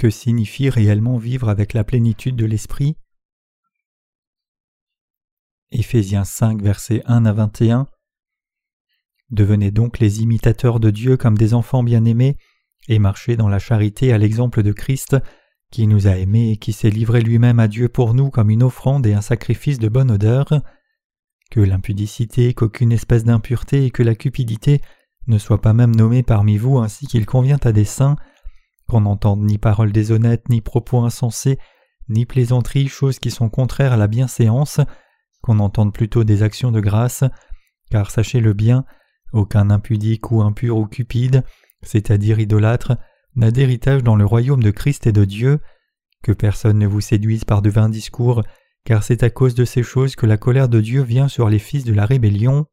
Que signifie réellement vivre avec la plénitude de l'Esprit? Éphésiens 5, versets 1 à 21 Devenez donc les imitateurs de Dieu comme des enfants bien-aimés, et marchez dans la charité à l'exemple de Christ, qui nous a aimés et qui s'est livré lui-même à Dieu pour nous comme une offrande et un sacrifice de bonne odeur. Que l'impudicité, qu'aucune espèce d'impureté et que la cupidité ne soient pas même nommées parmi vous ainsi qu'il convient à des saints, qu'on n'entende ni paroles déshonnêtes, ni propos insensés, ni plaisanteries, choses qui sont contraires à la bienséance, qu'on entende plutôt des actions de grâce, car sachez le bien, aucun impudique ou impur ou cupide, c'est-à-dire idolâtre, n'a d'héritage dans le royaume de Christ et de Dieu, que personne ne vous séduise par de vains discours, car c'est à cause de ces choses que la colère de Dieu vient sur les fils de la rébellion.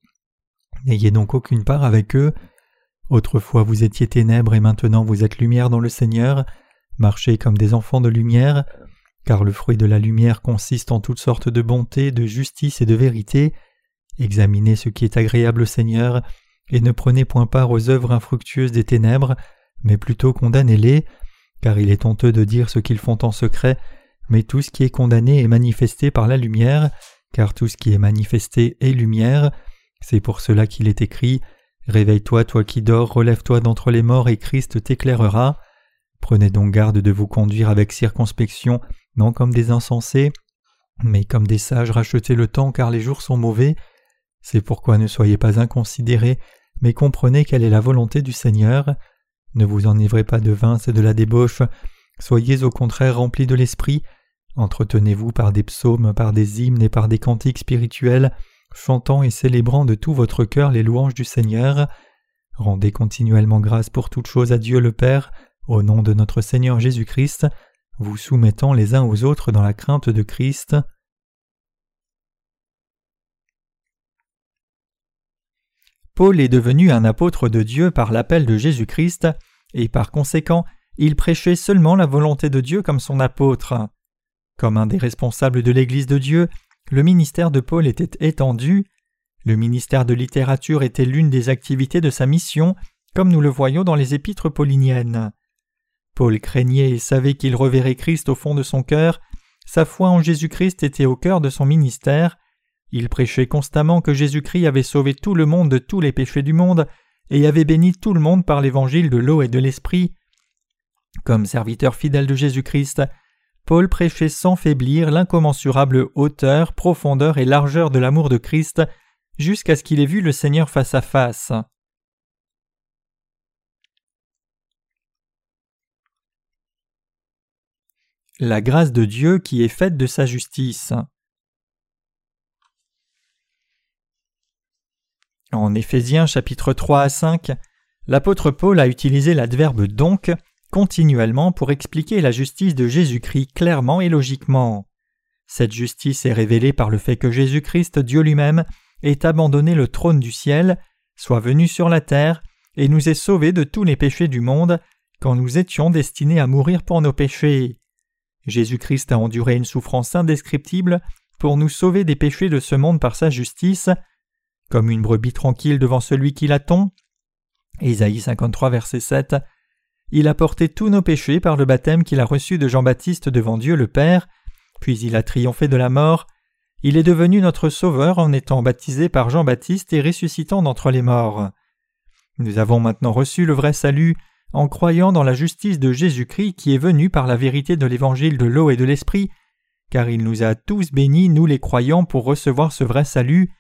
N'ayez donc aucune part avec eux. Autrefois vous étiez ténèbres et maintenant vous êtes lumière dans le Seigneur. Marchez comme des enfants de lumière, car le fruit de la lumière consiste en toutes sortes de bonté, de justice et de vérité. Examinez ce qui est agréable au Seigneur, et ne prenez point part aux œuvres infructueuses des ténèbres, mais plutôt condamnez-les, car il est honteux de dire ce qu'ils font en secret, mais tout ce qui est condamné est manifesté par la lumière, car tout ce qui est manifesté est lumière. C'est pour cela qu'il est écrit Réveille-toi, toi qui dors, relève-toi d'entre les morts, et Christ t'éclairera. Prenez donc garde de vous conduire avec circonspection, non comme des insensés, mais comme des sages rachetés le temps, car les jours sont mauvais. C'est pourquoi ne soyez pas inconsidérés, mais comprenez quelle est la volonté du Seigneur. Ne vous enivrez pas de vin, c'est de la débauche. Soyez au contraire remplis de l'esprit. Entretenez-vous par des psaumes, par des hymnes et par des cantiques spirituels, chantant et célébrant de tout votre cœur les louanges du Seigneur. Rendez continuellement grâce pour toutes choses à Dieu le Père, au nom de notre Seigneur Jésus-Christ, vous soumettant les uns aux autres dans la crainte de Christ. Paul est devenu un apôtre de Dieu par l'appel de Jésus-Christ, et par conséquent il prêchait seulement la volonté de Dieu comme son apôtre. Comme un des responsables de l'Église de Dieu, le ministère de Paul était étendu. Le ministère de littérature était l'une des activités de sa mission, comme nous le voyons dans les épîtres pauliniennes. Paul craignait et savait qu'il reverrait Christ au fond de son cœur, sa foi en Jésus-Christ était au cœur de son ministère, il prêchait constamment que Jésus-Christ avait sauvé tout le monde de tous les péchés du monde et avait béni tout le monde par l'évangile de l'eau et de l'esprit. Comme serviteur fidèle de Jésus-Christ, Paul prêchait sans faiblir l'incommensurable hauteur, profondeur et largeur de l'amour de Christ jusqu'à ce qu'il ait vu le Seigneur face à face. La grâce de Dieu qui est faite de sa justice. En Éphésiens chapitre 3 à 5, l'apôtre Paul a utilisé l'adverbe donc continuellement pour expliquer la justice de Jésus-Christ clairement et logiquement. Cette justice est révélée par le fait que Jésus-Christ, Dieu lui-même, ait abandonné le trône du ciel, soit venu sur la terre, et nous ait sauvés de tous les péchés du monde, quand nous étions destinés à mourir pour nos péchés. Jésus-Christ a enduré une souffrance indescriptible pour nous sauver des péchés de ce monde par sa justice, comme une brebis tranquille devant celui qui l'attend. Ésaïe 53, verset 7. Il a porté tous nos péchés par le baptême qu'il a reçu de Jean-Baptiste devant Dieu le Père, puis il a triomphé de la mort. Il est devenu notre Sauveur en étant baptisé par Jean-Baptiste et ressuscitant d'entre les morts. Nous avons maintenant reçu le vrai salut en croyant dans la justice de Jésus-Christ qui est venu par la vérité de l'évangile de l'eau et de l'esprit, car il nous a tous bénis, nous les croyants, pour recevoir ce vrai salut,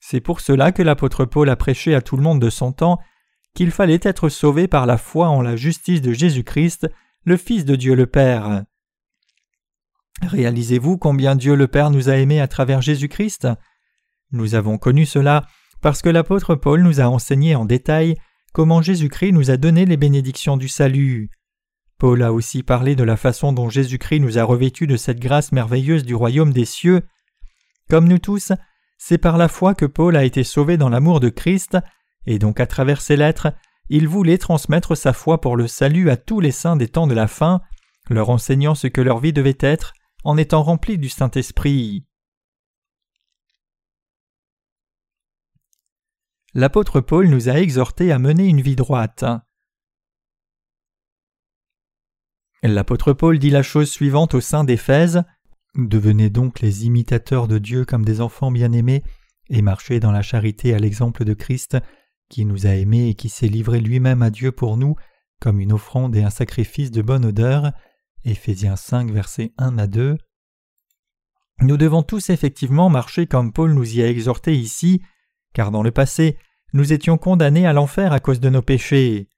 c'est pour cela que l'apôtre Paul a prêché à tout le monde de son temps qu'il fallait être sauvé par la foi en la justice de Jésus-Christ, le Fils de Dieu le Père. Réalisez-vous combien Dieu le Père nous a aimés à travers Jésus-Christ? Nous avons connu cela parce que l'apôtre Paul nous a enseigné en détail comment Jésus-Christ nous a donné les bénédictions du salut. Paul a aussi parlé de la façon dont Jésus-Christ nous a revêtus de cette grâce merveilleuse du royaume des cieux. Comme nous tous, c'est par la foi que Paul a été sauvé dans l'amour de Christ, et donc à travers ses lettres, il voulait transmettre sa foi pour le salut à tous les saints des temps de la fin, leur enseignant ce que leur vie devait être en étant remplie du Saint-Esprit. L'apôtre Paul nous a exhortés à mener une vie droite. L'apôtre Paul dit la chose suivante au sein d'Éphèse Devenez donc les imitateurs de Dieu comme des enfants bien-aimés, et marchez dans la charité à l'exemple de Christ, qui nous a aimés et qui s'est livré lui-même à Dieu pour nous, comme une offrande et un sacrifice de bonne odeur. Éphésiens 5, versets 1 à 2. Nous devons tous effectivement marcher comme Paul nous y a exhorté ici, car dans le passé, nous étions condamnés à l'enfer à cause de nos péchés.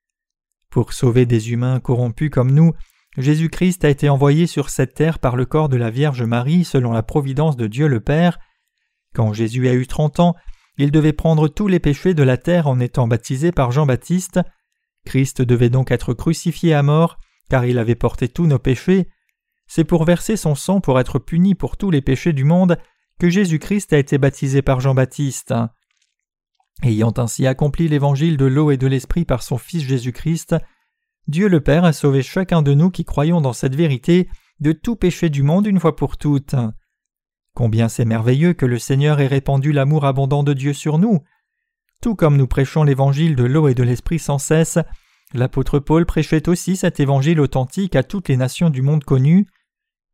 Pour sauver des humains corrompus comme nous, Jésus-Christ a été envoyé sur cette terre par le corps de la Vierge Marie selon la providence de Dieu le Père. Quand Jésus a eu trente ans, il devait prendre tous les péchés de la terre en étant baptisé par Jean-Baptiste. Christ devait donc être crucifié à mort, car il avait porté tous nos péchés. C'est pour verser son sang pour être puni pour tous les péchés du monde que Jésus-Christ a été baptisé par Jean-Baptiste. Ayant ainsi accompli l'évangile de l'eau et de l'esprit par son Fils Jésus-Christ, Dieu le Père a sauvé chacun de nous qui croyons dans cette vérité de tout péché du monde une fois pour toutes. Combien c'est merveilleux que le Seigneur ait répandu l'amour abondant de Dieu sur nous. Tout comme nous prêchons l'évangile de l'eau et de l'esprit sans cesse, l'apôtre Paul prêchait aussi cet évangile authentique à toutes les nations du monde connu.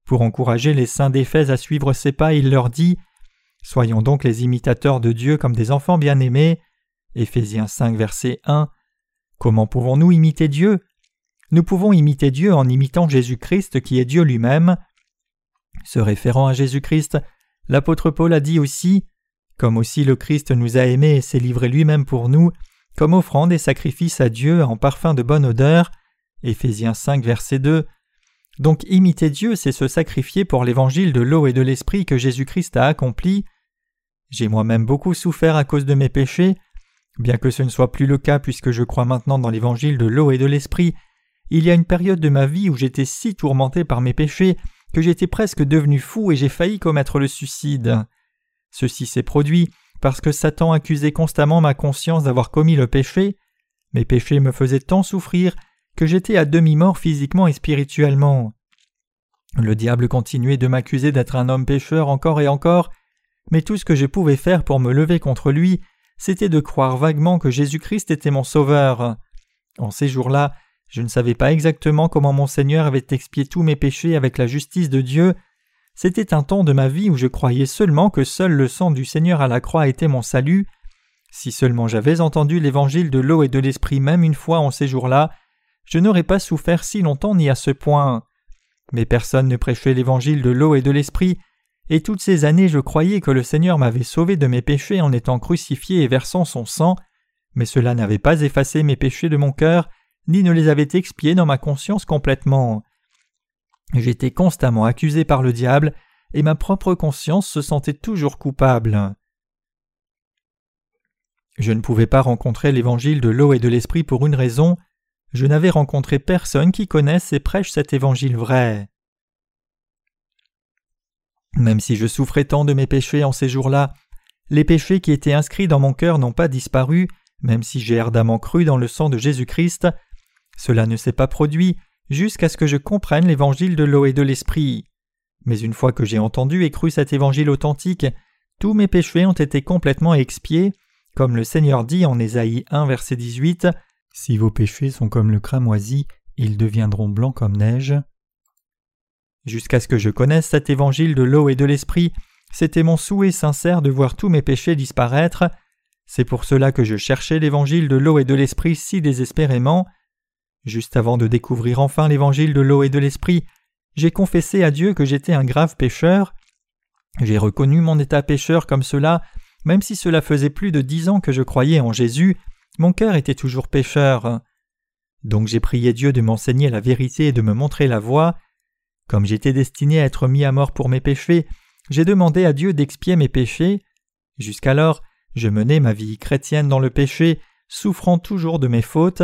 Pour encourager les saints d'Éphèse à suivre ses pas, il leur dit Soyons donc les imitateurs de Dieu comme des enfants bien-aimés. Éphésiens 5, verset 1. Comment pouvons-nous imiter Dieu? Nous pouvons imiter Dieu en imitant Jésus-Christ qui est Dieu lui-même. Se référant à Jésus-Christ, l'apôtre Paul a dit aussi Comme aussi le Christ nous a aimés et s'est livré lui-même pour nous, comme offrande et sacrifice à Dieu en parfum de bonne odeur. Éphésiens 5, verset 2. Donc imiter Dieu, c'est se sacrifier pour l'évangile de l'eau et de l'esprit que Jésus-Christ a accompli. J'ai moi-même beaucoup souffert à cause de mes péchés, bien que ce ne soit plus le cas puisque je crois maintenant dans l'évangile de l'eau et de l'esprit. Il y a une période de ma vie où j'étais si tourmenté par mes péchés que j'étais presque devenu fou et j'ai failli commettre le suicide. Ceci s'est produit parce que Satan accusait constamment ma conscience d'avoir commis le péché. Mes péchés me faisaient tant souffrir que j'étais à demi-mort physiquement et spirituellement. Le diable continuait de m'accuser d'être un homme pécheur encore et encore, mais tout ce que je pouvais faire pour me lever contre lui, c'était de croire vaguement que Jésus-Christ était mon Sauveur. En ces jours-là, je ne savais pas exactement comment mon Seigneur avait expié tous mes péchés avec la justice de Dieu. C'était un temps de ma vie où je croyais seulement que seul le sang du Seigneur à la croix était mon salut. Si seulement j'avais entendu l'évangile de l'eau et de l'esprit même une fois en ces jours-là, je n'aurais pas souffert si longtemps ni à ce point. Mais personne ne prêchait l'évangile de l'eau et de l'esprit, et toutes ces années je croyais que le Seigneur m'avait sauvé de mes péchés en étant crucifié et versant son sang, mais cela n'avait pas effacé mes péchés de mon cœur, ni ne les avait expiés dans ma conscience complètement. J'étais constamment accusé par le diable, et ma propre conscience se sentait toujours coupable. Je ne pouvais pas rencontrer l'évangile de l'eau et de l'esprit pour une raison, je n'avais rencontré personne qui connaisse et prêche cet évangile vrai. Même si je souffrais tant de mes péchés en ces jours-là, les péchés qui étaient inscrits dans mon cœur n'ont pas disparu, même si j'ai ardemment cru dans le sang de Jésus-Christ. Cela ne s'est pas produit jusqu'à ce que je comprenne l'évangile de l'eau et de l'esprit. Mais une fois que j'ai entendu et cru cet évangile authentique, tous mes péchés ont été complètement expiés, comme le Seigneur dit en Ésaïe 1 verset 18 Si vos péchés sont comme le cramoisi, ils deviendront blancs comme neige. Jusqu'à ce que je connaisse cet évangile de l'eau et de l'esprit, c'était mon souhait sincère de voir tous mes péchés disparaître. C'est pour cela que je cherchais l'évangile de l'eau et de l'esprit si désespérément. Juste avant de découvrir enfin l'évangile de l'eau et de l'esprit, j'ai confessé à Dieu que j'étais un grave pécheur. J'ai reconnu mon état pécheur comme cela, même si cela faisait plus de dix ans que je croyais en Jésus, mon cœur était toujours pécheur. Donc j'ai prié Dieu de m'enseigner la vérité et de me montrer la voie. Comme j'étais destiné à être mis à mort pour mes péchés, j'ai demandé à Dieu d'expier mes péchés. Jusqu'alors, je menais ma vie chrétienne dans le péché, souffrant toujours de mes fautes.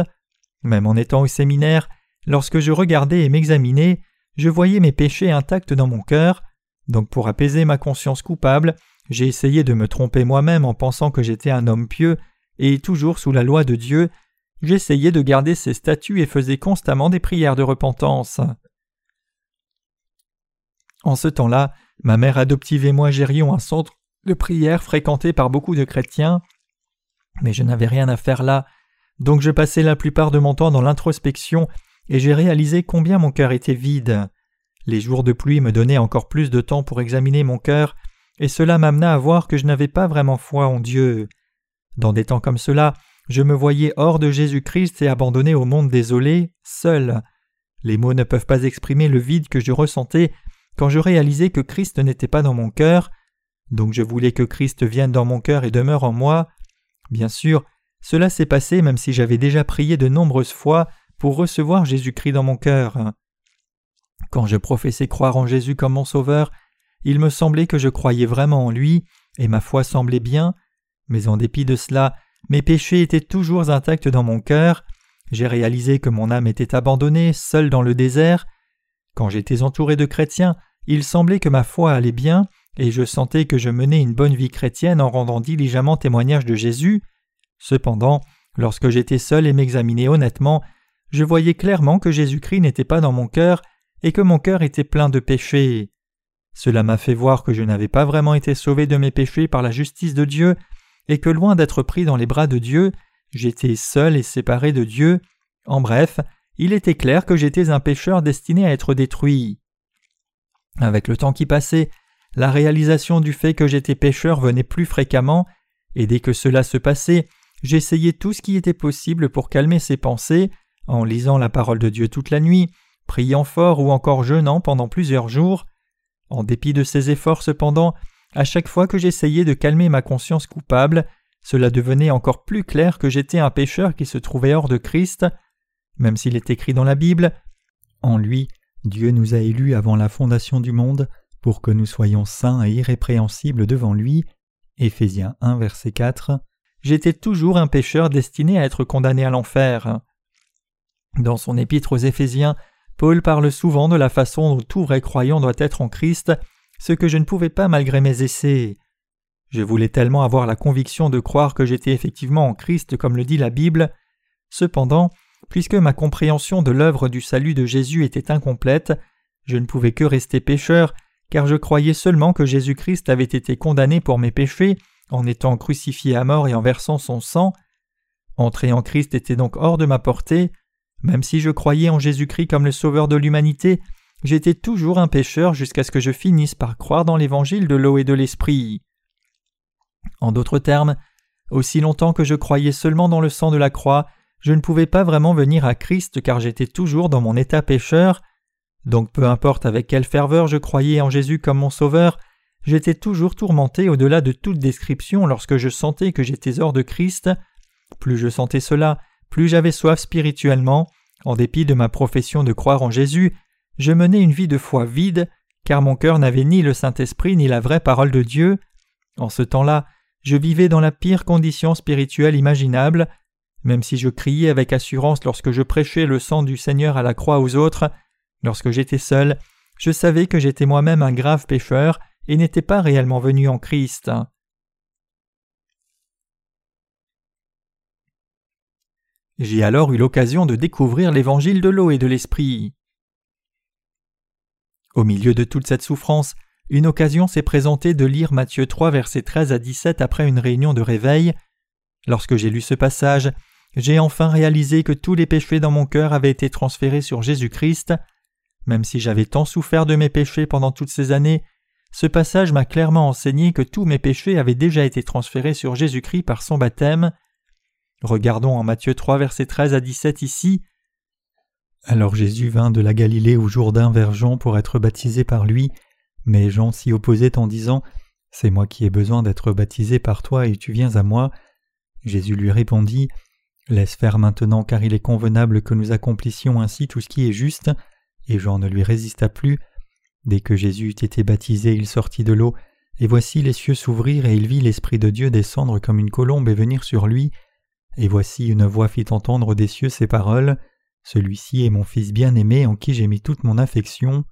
Même en étant au séminaire, lorsque je regardais et m'examinais, je voyais mes péchés intacts dans mon cœur. Donc pour apaiser ma conscience coupable, j'ai essayé de me tromper moi-même en pensant que j'étais un homme pieux, et toujours sous la loi de Dieu, j'essayais de garder ses statuts et faisais constamment des prières de repentance. En ce temps-là, ma mère adoptive et moi gérions un centre de prière fréquenté par beaucoup de chrétiens. Mais je n'avais rien à faire là, donc je passais la plupart de mon temps dans l'introspection et j'ai réalisé combien mon cœur était vide. Les jours de pluie me donnaient encore plus de temps pour examiner mon cœur, et cela m'amena à voir que je n'avais pas vraiment foi en Dieu. Dans des temps comme cela, je me voyais hors de Jésus-Christ et abandonné au monde désolé, seul. Les mots ne peuvent pas exprimer le vide que je ressentais quand je réalisais que Christ n'était pas dans mon cœur, donc je voulais que Christ vienne dans mon cœur et demeure en moi. Bien sûr, cela s'est passé même si j'avais déjà prié de nombreuses fois pour recevoir Jésus-Christ dans mon cœur. Quand je professais croire en Jésus comme mon Sauveur, il me semblait que je croyais vraiment en lui, et ma foi semblait bien, mais en dépit de cela, mes péchés étaient toujours intacts dans mon cœur, j'ai réalisé que mon âme était abandonnée, seule dans le désert. Quand j'étais entouré de chrétiens, il semblait que ma foi allait bien, et je sentais que je menais une bonne vie chrétienne en rendant diligemment témoignage de Jésus. Cependant, lorsque j'étais seul et m'examinais honnêtement, je voyais clairement que Jésus-Christ n'était pas dans mon cœur et que mon cœur était plein de péchés. Cela m'a fait voir que je n'avais pas vraiment été sauvé de mes péchés par la justice de Dieu, et que loin d'être pris dans les bras de Dieu, j'étais seul et séparé de Dieu. En bref, il était clair que j'étais un pécheur destiné à être détruit. Avec le temps qui passait, la réalisation du fait que j'étais pécheur venait plus fréquemment, et dès que cela se passait, j'essayais tout ce qui était possible pour calmer ces pensées, en lisant la parole de Dieu toute la nuit, priant fort ou encore jeûnant pendant plusieurs jours. En dépit de ces efforts cependant, à chaque fois que j'essayais de calmer ma conscience coupable, cela devenait encore plus clair que j'étais un pécheur qui se trouvait hors de Christ. Même s'il est écrit dans la Bible, En lui, Dieu nous a élus avant la fondation du monde, pour que nous soyons saints et irrépréhensibles devant lui. Éphésiens 1, verset 4. J'étais toujours un pécheur destiné à être condamné à l'enfer. Dans son épître aux Éphésiens, Paul parle souvent de la façon dont tout vrai croyant doit être en Christ, ce que je ne pouvais pas malgré mes essais. Je voulais tellement avoir la conviction de croire que j'étais effectivement en Christ comme le dit la Bible. Cependant, puisque ma compréhension de l'œuvre du salut de Jésus était incomplète, je ne pouvais que rester pécheur, car je croyais seulement que Jésus-Christ avait été condamné pour mes péchés en étant crucifié à mort et en versant son sang. Entrer en Christ était donc hors de ma portée. Même si je croyais en Jésus-Christ comme le Sauveur de l'humanité, j'étais toujours un pécheur jusqu'à ce que je finisse par croire dans l'évangile de l'eau et de l'esprit. En d'autres termes, aussi longtemps que je croyais seulement dans le sang de la croix, je ne pouvais pas vraiment venir à Christ car j'étais toujours dans mon état pécheur. Donc peu importe avec quelle ferveur je croyais en Jésus comme mon Sauveur, j'étais toujours tourmenté au-delà de toute description lorsque je sentais que j'étais hors de Christ. Plus je sentais cela, plus j'avais soif spirituellement. En dépit de ma profession de croire en Jésus, je menais une vie de foi vide, car mon cœur n'avait ni le Saint-Esprit ni la vraie parole de Dieu. En ce temps-là, je vivais dans la pire condition spirituelle imaginable. Même si je criais avec assurance lorsque je prêchais le sang du Seigneur à la croix aux autres, lorsque j'étais seul, je savais que j'étais moi-même un grave pécheur et n'étais pas réellement venu en Christ. J'ai alors eu l'occasion de découvrir l'évangile de l'eau et de l'esprit. Au milieu de toute cette souffrance, une occasion s'est présentée de lire Matthieu 3 versets 13 à 17 après une réunion de réveil. Lorsque j'ai lu ce passage, j'ai enfin réalisé que tous les péchés dans mon cœur avaient été transférés sur Jésus-Christ. Même si j'avais tant souffert de mes péchés pendant toutes ces années, ce passage m'a clairement enseigné que tous mes péchés avaient déjà été transférés sur Jésus-Christ par son baptême. Regardons en Matthieu 3 versets 13 à 17 ici. Alors Jésus vint de la Galilée au Jourdain vers Jean pour être baptisé par lui. Mais Jean s'y opposait en disant C'est moi qui ai besoin d'être baptisé par toi et tu viens à moi. Jésus lui répondit Laisse faire maintenant car il est convenable que nous accomplissions ainsi tout ce qui est juste. Et Jean ne lui résista plus. Dès que Jésus eut été baptisé, il sortit de l'eau, et voici les cieux s'ouvrirent et il vit l'Esprit de Dieu descendre comme une colombe et venir sur lui. Et voici une voix fit entendre des cieux ces paroles. Celui-ci est mon Fils bien-aimé en qui j'ai mis toute mon affection.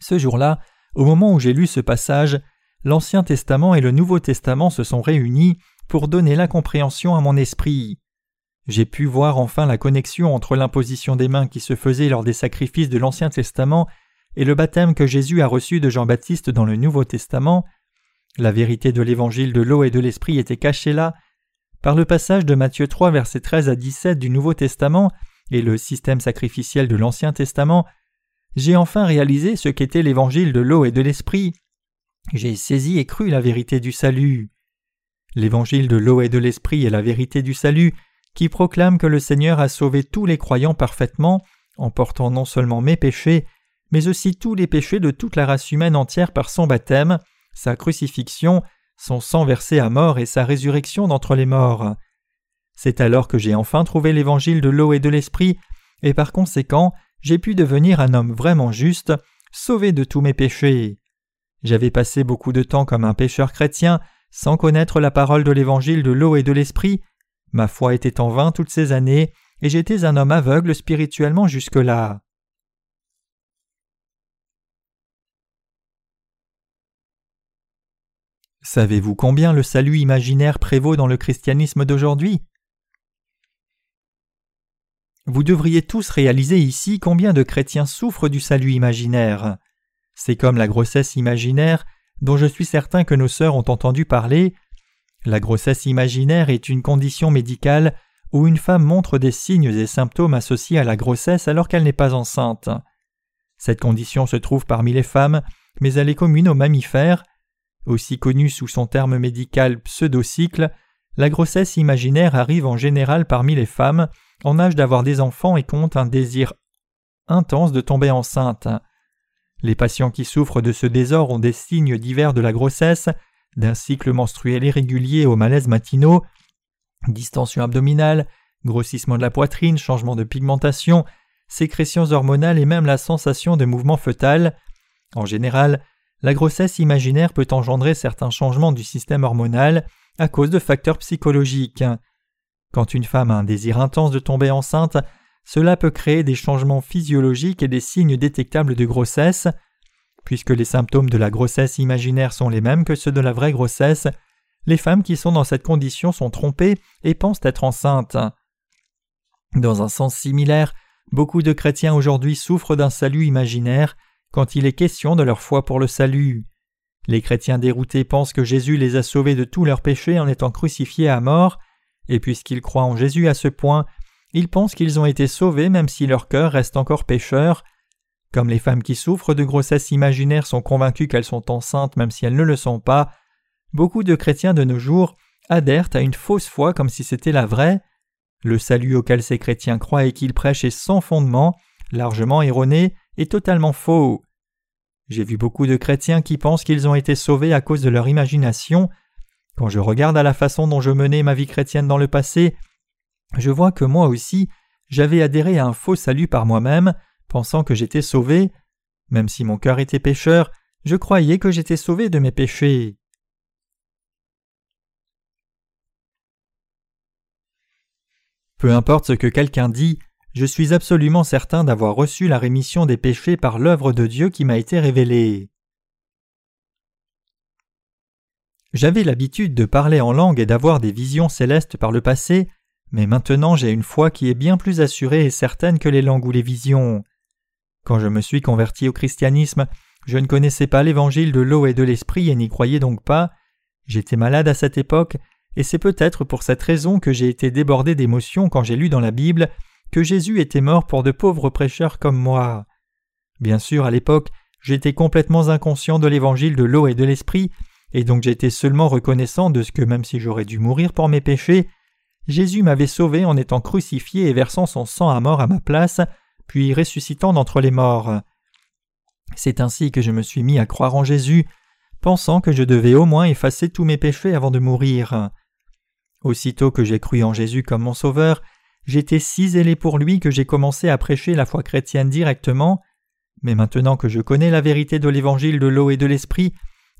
Ce jour-là, au moment où j'ai lu ce passage, l'Ancien Testament et le Nouveau Testament se sont réunis pour donner la compréhension à mon esprit. J'ai pu voir enfin la connexion entre l'imposition des mains qui se faisait lors des sacrifices de l'Ancien Testament et le baptême que Jésus a reçu de Jean-Baptiste dans le Nouveau Testament. La vérité de l'évangile de l'eau et de l'esprit était cachée là. Par le passage de Matthieu 3 versets 13 à 17 du Nouveau Testament, et le système sacrificiel de l'Ancien Testament, j'ai enfin réalisé ce qu'était l'évangile de l'eau et de l'esprit. J'ai saisi et cru la vérité du salut. L'évangile de l'eau et de l'esprit est la vérité du salut qui proclame que le Seigneur a sauvé tous les croyants parfaitement en portant non seulement mes péchés, mais aussi tous les péchés de toute la race humaine entière par son baptême, sa crucifixion, son sang versé à mort et sa résurrection d'entre les morts. C'est alors que j'ai enfin trouvé l'évangile de l'eau et de l'esprit, et par conséquent j'ai pu devenir un homme vraiment juste, sauvé de tous mes péchés. J'avais passé beaucoup de temps comme un pécheur chrétien, sans connaître la parole de l'évangile de l'eau et de l'esprit, ma foi était en vain toutes ces années, et j'étais un homme aveugle spirituellement jusque-là. Savez-vous combien le salut imaginaire prévaut dans le christianisme d'aujourd'hui? Vous devriez tous réaliser ici combien de chrétiens souffrent du salut imaginaire. C'est comme la grossesse imaginaire dont je suis certain que nos sœurs ont entendu parler. La grossesse imaginaire est une condition médicale où une femme montre des signes et symptômes associés à la grossesse alors qu'elle n'est pas enceinte. Cette condition se trouve parmi les femmes, mais elle est commune aux mammifères. Aussi connue sous son terme médical pseudocycle, la grossesse imaginaire arrive en général parmi les femmes en âge d'avoir des enfants et compte un désir intense de tomber enceinte. Les patients qui souffrent de ce désordre ont des signes divers de la grossesse, d'un cycle menstruel irrégulier aux malaises matinaux, distension abdominale, grossissement de la poitrine, changement de pigmentation, sécrétions hormonales et même la sensation de mouvement fœtal. En général, la grossesse imaginaire peut engendrer certains changements du système hormonal à cause de facteurs psychologiques. Quand une femme a un désir intense de tomber enceinte, cela peut créer des changements physiologiques et des signes détectables de grossesse. Puisque les symptômes de la grossesse imaginaire sont les mêmes que ceux de la vraie grossesse, les femmes qui sont dans cette condition sont trompées et pensent être enceintes. Dans un sens similaire, beaucoup de chrétiens aujourd'hui souffrent d'un salut imaginaire quand il est question de leur foi pour le salut. Les chrétiens déroutés pensent que Jésus les a sauvés de tous leurs péchés en étant crucifiés à mort, et puisqu'ils croient en Jésus à ce point, ils pensent qu'ils ont été sauvés même si leur cœur reste encore pécheur. Comme les femmes qui souffrent de grossesse imaginaire sont convaincues qu'elles sont enceintes même si elles ne le sont pas, beaucoup de chrétiens de nos jours adhèrent à une fausse foi comme si c'était la vraie. Le salut auquel ces chrétiens croient et qu'ils prêchent est sans fondement, largement erroné et totalement faux. J'ai vu beaucoup de chrétiens qui pensent qu'ils ont été sauvés à cause de leur imagination. Quand je regarde à la façon dont je menais ma vie chrétienne dans le passé, je vois que moi aussi j'avais adhéré à un faux salut par moi-même, pensant que j'étais sauvé. Même si mon cœur était pécheur, je croyais que j'étais sauvé de mes péchés. Peu importe ce que quelqu'un dit, je suis absolument certain d'avoir reçu la rémission des péchés par l'œuvre de Dieu qui m'a été révélée. J'avais l'habitude de parler en langue et d'avoir des visions célestes par le passé, mais maintenant j'ai une foi qui est bien plus assurée et certaine que les langues ou les visions. Quand je me suis converti au christianisme, je ne connaissais pas l'évangile de l'eau et de l'esprit et n'y croyais donc pas. J'étais malade à cette époque et c'est peut-être pour cette raison que j'ai été débordé d'émotions quand j'ai lu dans la Bible que Jésus était mort pour de pauvres prêcheurs comme moi. Bien sûr, à l'époque, j'étais complètement inconscient de l'évangile de l'eau et de l'esprit, et donc j'étais seulement reconnaissant de ce que même si j'aurais dû mourir pour mes péchés, Jésus m'avait sauvé en étant crucifié et versant son sang à mort à ma place, puis ressuscitant d'entre les morts. C'est ainsi que je me suis mis à croire en Jésus, pensant que je devais au moins effacer tous mes péchés avant de mourir. Aussitôt que j'ai cru en Jésus comme mon Sauveur, j'étais si zélé pour lui que j'ai commencé à prêcher la foi chrétienne directement, mais maintenant que je connais la vérité de l'évangile de l'eau et de l'esprit,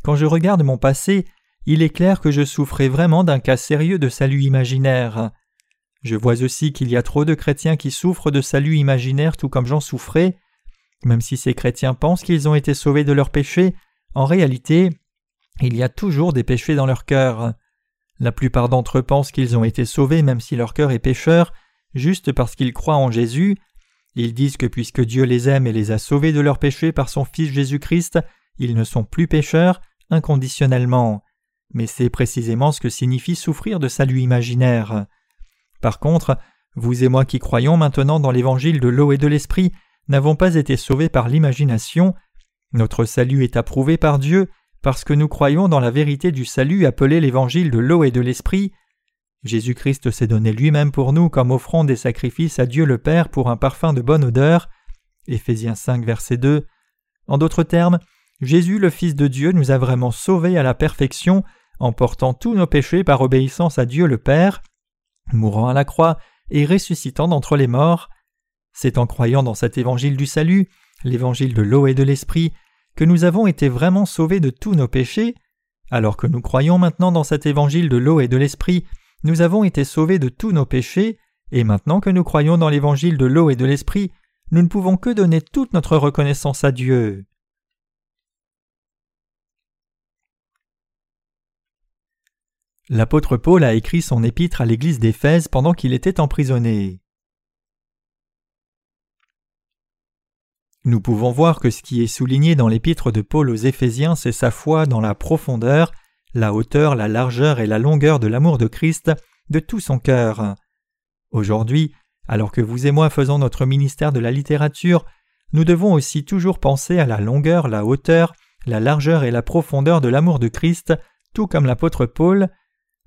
quand je regarde mon passé, il est clair que je souffrais vraiment d'un cas sérieux de salut imaginaire. Je vois aussi qu'il y a trop de chrétiens qui souffrent de salut imaginaire tout comme j'en souffrais. Même si ces chrétiens pensent qu'ils ont été sauvés de leurs péchés, en réalité, il y a toujours des péchés dans leur cœur. La plupart d'entre eux pensent qu'ils ont été sauvés même si leur cœur est pécheur, juste parce qu'ils croient en Jésus. Ils disent que puisque Dieu les aime et les a sauvés de leurs péchés par son Fils Jésus-Christ, ils ne sont plus pécheurs inconditionnellement. Mais c'est précisément ce que signifie souffrir de salut imaginaire. Par contre, Vous et moi qui croyons maintenant dans l'évangile de l'eau et de l'esprit n'avons pas été sauvés par l'imagination. Notre salut est approuvé par Dieu parce que nous croyons dans la vérité du salut appelé l'évangile de l'eau et de l'esprit. Jésus-Christ s'est donné lui-même pour nous comme offrande et sacrifice à Dieu le Père pour un parfum de bonne odeur. Éphésiens 5, verset 2. En d'autres termes, Jésus, le Fils de Dieu, nous a vraiment sauvés à la perfection en portant tous nos péchés par obéissance à Dieu le Père, mourant à la croix et ressuscitant d'entre les morts. C'est en croyant dans cet évangile du salut, l'évangile de l'eau et de l'esprit, que nous avons été vraiment sauvés de tous nos péchés. Alors que nous croyons maintenant dans cet évangile de l'eau et de l'esprit, nous avons été sauvés de tous nos péchés, et maintenant que nous croyons dans l'évangile de l'eau et de l'esprit, nous ne pouvons que donner toute notre reconnaissance à Dieu. L'apôtre Paul a écrit son épître à l'église d'Éphèse pendant qu'il était emprisonné. Nous pouvons voir que ce qui est souligné dans l'épître de Paul aux Éphésiens, c'est sa foi dans la profondeur, la hauteur, la largeur et la longueur de l'amour de Christ de tout son cœur. Aujourd'hui, alors que vous et moi faisons notre ministère de la littérature, nous devons aussi toujours penser à la longueur, la hauteur, la largeur et la profondeur de l'amour de Christ, tout comme l'apôtre Paul.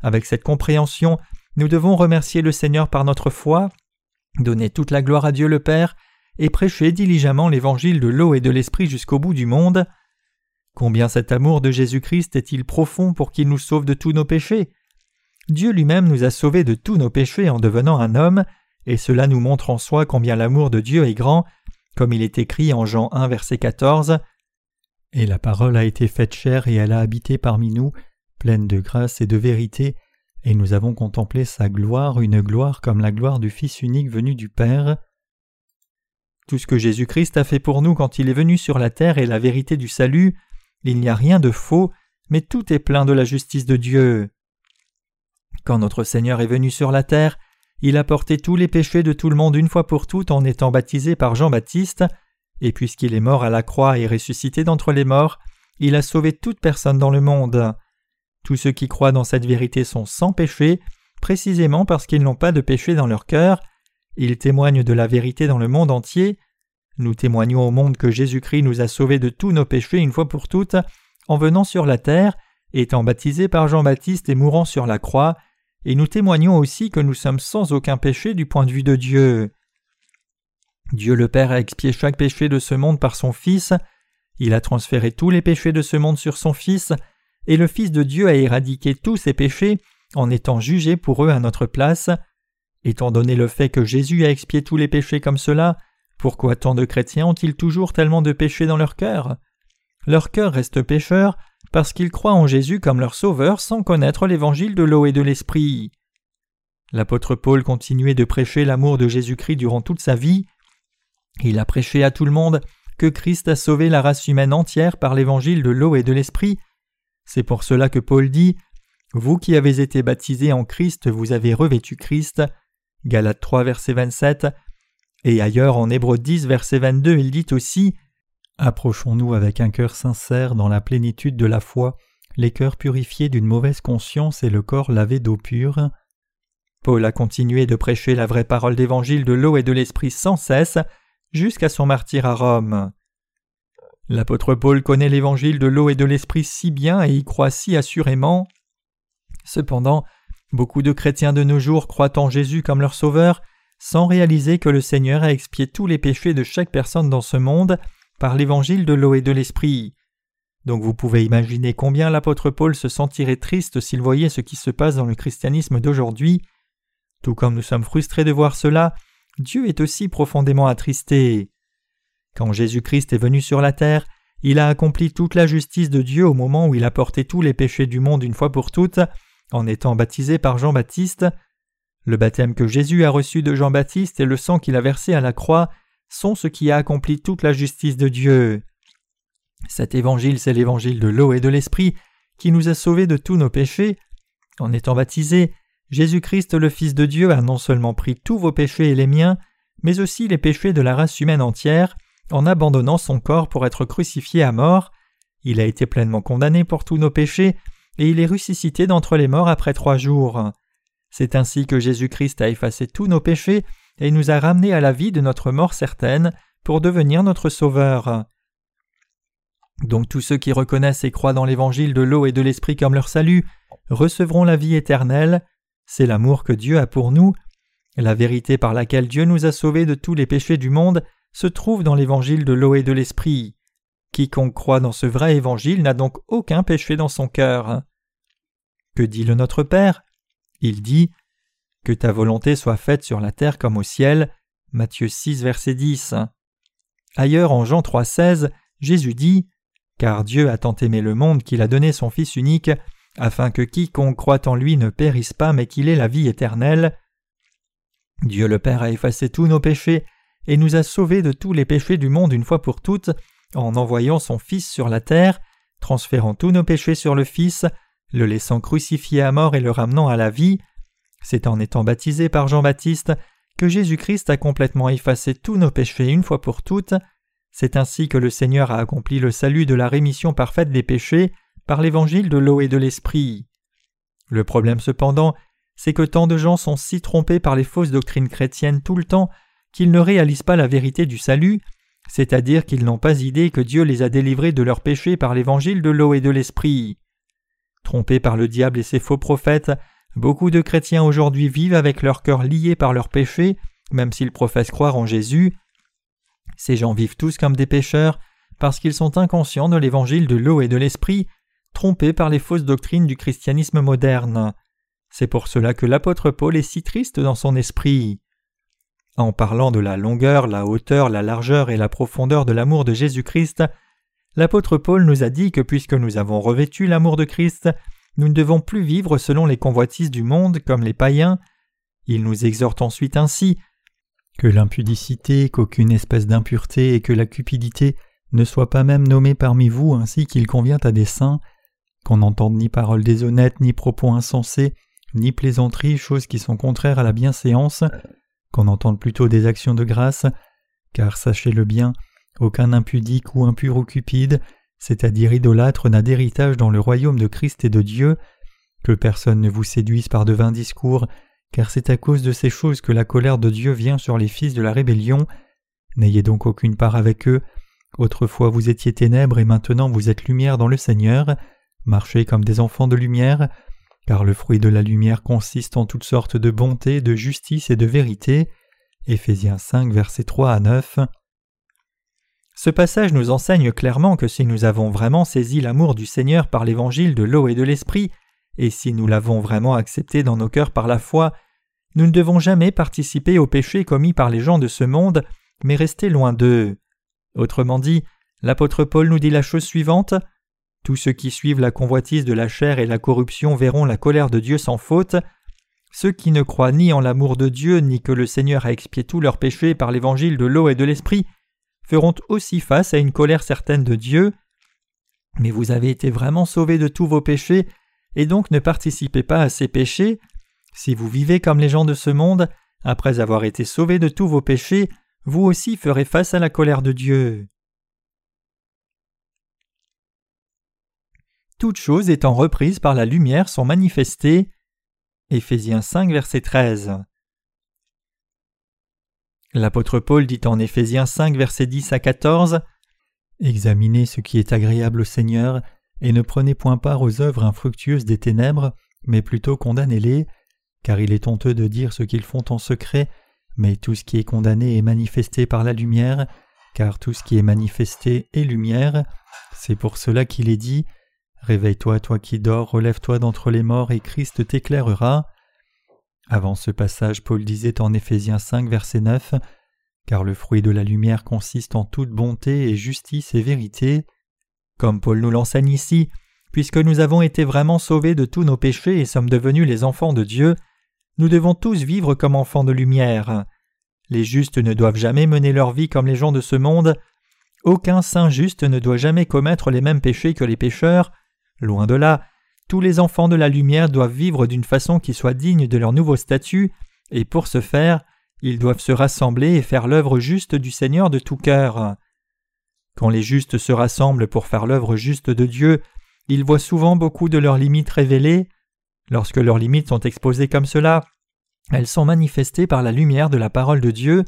Avec cette compréhension, nous devons remercier le Seigneur par notre foi, donner toute la gloire à Dieu le Père, et prêcher diligemment l'évangile de l'eau et de l'esprit jusqu'au bout du monde. Combien cet amour de Jésus-Christ est-il profond pour qu'il nous sauve de tous nos péchés? Dieu lui-même nous a sauvés de tous nos péchés en devenant un homme, et cela nous montre en soi combien l'amour de Dieu est grand, comme il est écrit en Jean 1 verset 14. Et la parole a été faite chair et elle a habité parmi nous, pleine de grâce et de vérité, et nous avons contemplé sa gloire, une gloire comme la gloire du Fils unique venu du Père. Tout ce que Jésus-Christ a fait pour nous quand il est venu sur la terre est la vérité du salut, il n'y a rien de faux, mais tout est plein de la justice de Dieu. Quand notre Seigneur est venu sur la terre, il a porté tous les péchés de tout le monde une fois pour toutes en étant baptisé par Jean-Baptiste, et puisqu'il est mort à la croix et ressuscité d'entre les morts, il a sauvé toute personne dans le monde. Tous ceux qui croient dans cette vérité sont sans péché, précisément parce qu'ils n'ont pas de péché dans leur cœur, il témoigne de la vérité dans le monde entier. Nous témoignons au monde que Jésus-Christ nous a sauvés de tous nos péchés une fois pour toutes, en venant sur la terre, étant baptisé par Jean-Baptiste et mourant sur la croix, et nous témoignons aussi que nous sommes sans aucun péché du point de vue de Dieu. Dieu le Père a expié chaque péché de ce monde par son Fils, il a transféré tous les péchés de ce monde sur son Fils, et le Fils de Dieu a éradiqué tous ses péchés en étant jugé pour eux à notre place. Étant donné le fait que Jésus a expié tous les péchés comme cela, pourquoi tant de chrétiens ont-ils toujours tellement de péchés dans leur cœur? Leur cœur reste pécheur parce qu'ils croient en Jésus comme leur sauveur sans connaître l'évangile de l'eau et de l'esprit. L'apôtre Paul continuait de prêcher l'amour de Jésus-Christ durant toute sa vie. Il a prêché à tout le monde que Christ a sauvé la race humaine entière par l'évangile de l'eau et de l'esprit. C'est pour cela que Paul dit Vous qui avez été baptisés en Christ, vous avez revêtu Christ. Galates 3, verset 27. Et ailleurs, en Hébreux 10, verset 22, il dit aussi Approchons-nous avec un cœur sincère dans la plénitude de la foi, les cœurs purifiés d'une mauvaise conscience et le corps lavé d'eau pure. Paul a continué de prêcher la vraie parole d'évangile de l'eau et de l'esprit sans cesse, jusqu'à son martyr à Rome. L'apôtre Paul connaît l'évangile de l'eau et de l'esprit si bien et y croit si assurément. Cependant, Beaucoup de chrétiens de nos jours croient en Jésus comme leur sauveur, sans réaliser que le Seigneur a expié tous les péchés de chaque personne dans ce monde par l'évangile de l'eau et de l'esprit. Donc vous pouvez imaginer combien l'apôtre Paul se sentirait triste s'il voyait ce qui se passe dans le christianisme d'aujourd'hui. Tout comme nous sommes frustrés de voir cela, Dieu est aussi profondément attristé. Quand Jésus-Christ est venu sur la terre, il a accompli toute la justice de Dieu au moment où il a porté tous les péchés du monde une fois pour toutes, en étant baptisé par Jean-Baptiste. Le baptême que Jésus a reçu de Jean-Baptiste et le sang qu'il a versé à la croix sont ce qui a accompli toute la justice de Dieu. Cet évangile, c'est l'évangile de l'eau et de l'esprit qui nous a sauvés de tous nos péchés. En étant baptisé, Jésus-Christ le Fils de Dieu a non seulement pris tous vos péchés et les miens, mais aussi les péchés de la race humaine entière, en abandonnant son corps pour être crucifié à mort. Il a été pleinement condamné pour tous nos péchés, et il est ressuscité d'entre les morts après trois jours. C'est ainsi que Jésus-Christ a effacé tous nos péchés et nous a ramenés à la vie de notre mort certaine pour devenir notre Sauveur. Donc tous ceux qui reconnaissent et croient dans l'évangile de l'eau et de l'esprit comme leur salut recevront la vie éternelle. C'est l'amour que Dieu a pour nous. La vérité par laquelle Dieu nous a sauvés de tous les péchés du monde se trouve dans l'évangile de l'eau et de l'esprit. Quiconque croit dans ce vrai évangile n'a donc aucun péché dans son cœur. Que dit le Notre Père? Il dit Que ta volonté soit faite sur la terre comme au ciel. Matthieu 6, verset 10. Ailleurs en Jean 3,16, Jésus dit car Dieu a tant aimé le monde qu'il a donné son Fils unique, afin que quiconque croit en lui ne périsse pas, mais qu'il ait la vie éternelle. Dieu le Père a effacé tous nos péchés, et nous a sauvés de tous les péchés du monde une fois pour toutes, en envoyant son Fils sur la terre, transférant tous nos péchés sur le Fils, le laissant crucifié à mort et le ramenant à la vie. C'est en étant baptisé par Jean-Baptiste que Jésus-Christ a complètement effacé tous nos péchés une fois pour toutes. C'est ainsi que le Seigneur a accompli le salut de la rémission parfaite des péchés par l'évangile de l'eau et de l'esprit. Le problème cependant, c'est que tant de gens sont si trompés par les fausses doctrines chrétiennes tout le temps qu'ils ne réalisent pas la vérité du salut, c'est-à-dire qu'ils n'ont pas idée que Dieu les a délivrés de leurs péchés par l'évangile de l'eau et de l'esprit. Trompés par le diable et ses faux prophètes, beaucoup de chrétiens aujourd'hui vivent avec leur cœur lié par leurs péchés, même s'ils professent croire en Jésus, ces gens vivent tous comme des pécheurs parce qu'ils sont inconscients de l'évangile de l'eau et de l'esprit, trompés par les fausses doctrines du christianisme moderne. C'est pour cela que l'apôtre Paul est si triste dans son esprit. En parlant de la longueur, la hauteur, la largeur et la profondeur de l'amour de Jésus-Christ, l'apôtre Paul nous a dit que puisque nous avons revêtu l'amour de Christ, nous ne devons plus vivre selon les convoitises du monde comme les païens. Il nous exhorte ensuite ainsi que l'impudicité, qu'aucune espèce d'impureté et que la cupidité ne soient pas même nommées parmi vous ainsi qu'il convient à des saints, qu'on n'entende ni paroles déshonnêtes, ni propos insensés, ni plaisanteries, choses qui sont contraires à la bienséance, qu'on entende plutôt des actions de grâce, car sachez-le bien, aucun impudique ou impur ou cupide, c'est-à-dire idolâtre, n'a d'héritage dans le royaume de Christ et de Dieu, que personne ne vous séduise par de vains discours, car c'est à cause de ces choses que la colère de Dieu vient sur les fils de la rébellion. N'ayez donc aucune part avec eux. Autrefois vous étiez ténèbres et maintenant vous êtes lumière dans le Seigneur. Marchez comme des enfants de lumière, car le fruit de la lumière consiste en toutes sortes de bonté, de justice et de vérité. Éphésiens 5, versets 3 à 9. Ce passage nous enseigne clairement que si nous avons vraiment saisi l'amour du Seigneur par l'évangile de l'eau et de l'esprit, et si nous l'avons vraiment accepté dans nos cœurs par la foi, nous ne devons jamais participer aux péchés commis par les gens de ce monde, mais rester loin d'eux. Autrement dit, l'apôtre Paul nous dit la chose suivante Tous ceux qui suivent la convoitise de la chair et la corruption verront la colère de Dieu sans faute. Ceux qui ne croient ni en l'amour de Dieu, ni que le Seigneur a expié tous leurs péchés par l'évangile de l'eau et de l'esprit, feront aussi face à une colère certaine de Dieu. Mais vous avez été vraiment sauvés de tous vos péchés, et donc ne participez pas à ces péchés, si vous vivez comme les gens de ce monde, après avoir été sauvés de tous vos péchés, vous aussi ferez face à la colère de Dieu. Toutes choses étant reprises par la lumière sont manifestées. Éphésiens 5, verset 13. L'apôtre Paul dit en Éphésiens 5, verset 10 à 14 Examinez ce qui est agréable au Seigneur, et ne prenez point part aux œuvres infructueuses des ténèbres, mais plutôt condamnez-les, car il est honteux de dire ce qu'ils font en secret, mais tout ce qui est condamné est manifesté par la lumière, car tout ce qui est manifesté est lumière. C'est pour cela qu'il est dit Réveille-toi, toi qui dors, relève-toi d'entre les morts, et Christ t'éclairera. Avant ce passage, Paul disait en Éphésiens 5, verset 9 Car le fruit de la lumière consiste en toute bonté et justice et vérité. Comme Paul nous l'enseigne ici, puisque nous avons été vraiment sauvés de tous nos péchés et sommes devenus les enfants de Dieu, nous devons tous vivre comme enfants de lumière. Les justes ne doivent jamais mener leur vie comme les gens de ce monde. Aucun saint juste ne doit jamais commettre les mêmes péchés que les pécheurs. Loin de là, tous les enfants de la lumière doivent vivre d'une façon qui soit digne de leur nouveau statut, et pour ce faire, ils doivent se rassembler et faire l'œuvre juste du Seigneur de tout cœur. Quand les justes se rassemblent pour faire l'œuvre juste de Dieu, ils voient souvent beaucoup de leurs limites révélées, Lorsque leurs limites sont exposées comme cela, elles sont manifestées par la lumière de la parole de Dieu.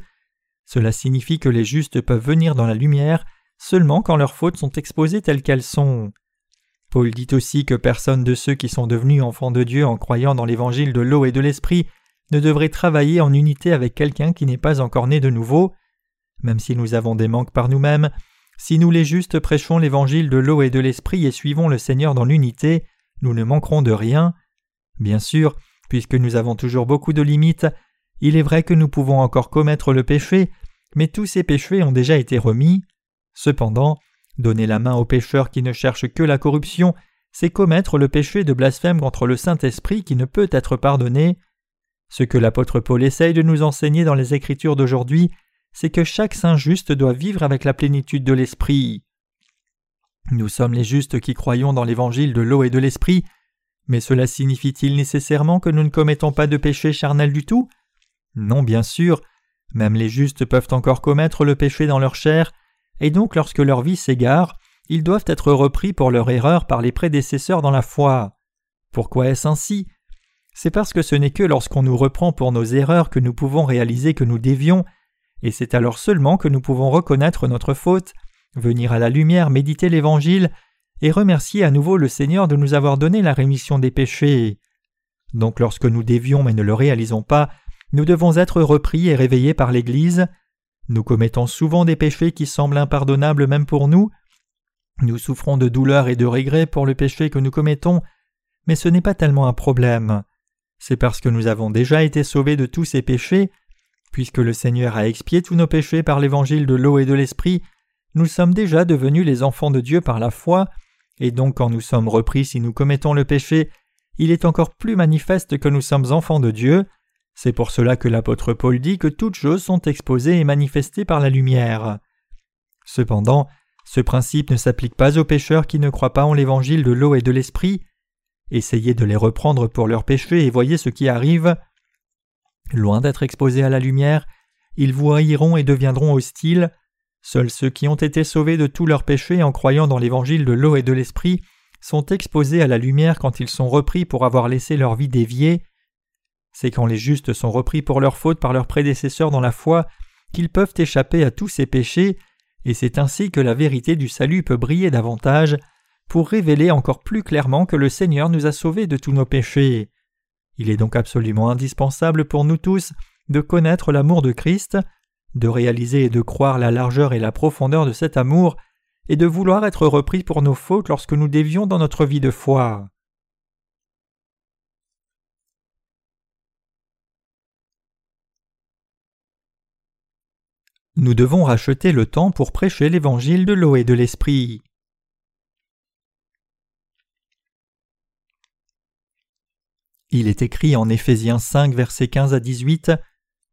Cela signifie que les justes peuvent venir dans la lumière seulement quand leurs fautes sont exposées telles qu'elles sont. Paul dit aussi que personne de ceux qui sont devenus enfants de Dieu en croyant dans l'évangile de l'eau et de l'esprit ne devrait travailler en unité avec quelqu'un qui n'est pas encore né de nouveau. Même si nous avons des manques par nous-mêmes, si nous les justes prêchons l'évangile de l'eau et de l'esprit et suivons le Seigneur dans l'unité, nous ne manquerons de rien. Bien sûr, puisque nous avons toujours beaucoup de limites, il est vrai que nous pouvons encore commettre le péché, mais tous ces péchés ont déjà été remis. Cependant, donner la main aux pécheurs qui ne cherchent que la corruption, c'est commettre le péché de blasphème contre le Saint-Esprit qui ne peut être pardonné. Ce que l'apôtre Paul essaye de nous enseigner dans les Écritures d'aujourd'hui, c'est que chaque saint juste doit vivre avec la plénitude de l'Esprit. Nous sommes les justes qui croyons dans l'évangile de l'eau et de l'Esprit, mais cela signifie-t-il nécessairement que nous ne commettons pas de péché charnel du tout? Non, bien sûr, même les justes peuvent encore commettre le péché dans leur chair, et donc lorsque leur vie s'égare, ils doivent être repris pour leur erreur par les prédécesseurs dans la foi. Pourquoi est-ce ainsi? C'est parce que ce n'est que lorsqu'on nous reprend pour nos erreurs que nous pouvons réaliser que nous dévions, et c'est alors seulement que nous pouvons reconnaître notre faute, venir à la lumière méditer l'Évangile, et remercier à nouveau le Seigneur de nous avoir donné la rémission des péchés. Donc lorsque nous dévions mais ne le réalisons pas, nous devons être repris et réveillés par l'Église. Nous commettons souvent des péchés qui semblent impardonnables même pour nous. Nous souffrons de douleur et de regrets pour le péché que nous commettons, mais ce n'est pas tellement un problème. C'est parce que nous avons déjà été sauvés de tous ces péchés, puisque le Seigneur a expié tous nos péchés par l'évangile de l'eau et de l'esprit, nous sommes déjà devenus les enfants de Dieu par la foi, et donc quand nous sommes repris si nous commettons le péché, il est encore plus manifeste que nous sommes enfants de Dieu, c'est pour cela que l'apôtre Paul dit que toutes choses sont exposées et manifestées par la lumière. Cependant, ce principe ne s'applique pas aux pécheurs qui ne croient pas en l'évangile de l'eau et de l'esprit. Essayez de les reprendre pour leurs péchés et voyez ce qui arrive. Loin d'être exposés à la lumière, ils vous haïront et deviendront hostiles. Seuls ceux qui ont été sauvés de tous leurs péchés en croyant dans l'évangile de l'eau et de l'esprit sont exposés à la lumière quand ils sont repris pour avoir laissé leur vie déviée. C'est quand les justes sont repris pour leurs fautes par leurs prédécesseurs dans la foi qu'ils peuvent échapper à tous ces péchés, et c'est ainsi que la vérité du salut peut briller davantage pour révéler encore plus clairement que le Seigneur nous a sauvés de tous nos péchés. Il est donc absolument indispensable pour nous tous de connaître l'amour de Christ, de réaliser et de croire la largeur et la profondeur de cet amour, et de vouloir être repris pour nos fautes lorsque nous dévions dans notre vie de foi. Nous devons racheter le temps pour prêcher l'évangile de l'eau et de l'esprit. Il est écrit en Éphésiens 5, versets 15 à 18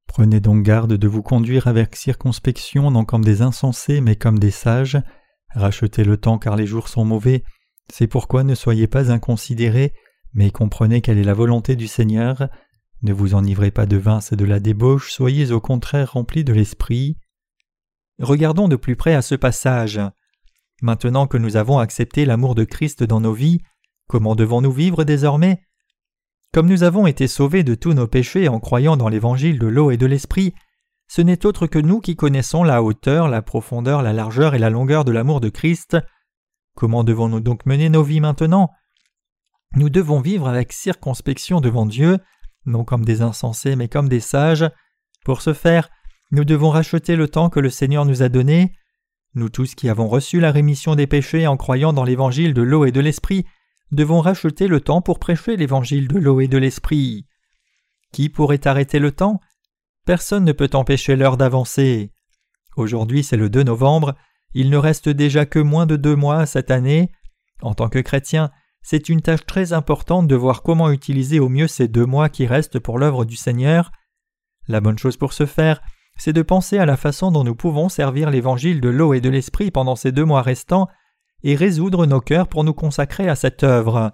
Prenez donc garde de vous conduire avec circonspection, non comme des insensés, mais comme des sages. Rachetez le temps car les jours sont mauvais. C'est pourquoi ne soyez pas inconsidérés, mais comprenez quelle est la volonté du Seigneur. Ne vous enivrez pas de vin, c'est de la débauche, soyez au contraire remplis de l'esprit. Regardons de plus près à ce passage. Maintenant que nous avons accepté l'amour de Christ dans nos vies, comment devons-nous vivre désormais? Comme nous avons été sauvés de tous nos péchés en croyant dans l'évangile de l'eau et de l'esprit, ce n'est autre que nous qui connaissons la hauteur, la profondeur, la largeur et la longueur de l'amour de Christ. Comment devons-nous donc mener nos vies maintenant? Nous devons vivre avec circonspection devant Dieu, non comme des insensés mais comme des sages. Pour ce faire, nous devons racheter le temps que le Seigneur nous a donné. Nous tous qui avons reçu la rémission des péchés en croyant dans l'évangile de l'eau et de l'esprit, devons racheter le temps pour prêcher l'évangile de l'eau et de l'esprit. Qui pourrait arrêter le temps? Personne ne peut empêcher l'heure d'avancer. Aujourd'hui c'est le 2 novembre, il ne reste déjà que moins de deux mois cette année. En tant que chrétien, c'est une tâche très importante de voir comment utiliser au mieux ces deux mois qui restent pour l'œuvre du Seigneur. La bonne chose pour ce faire, c'est de penser à la façon dont nous pouvons servir l'évangile de l'eau et de l'esprit pendant ces deux mois restants et résoudre nos cœurs pour nous consacrer à cette œuvre.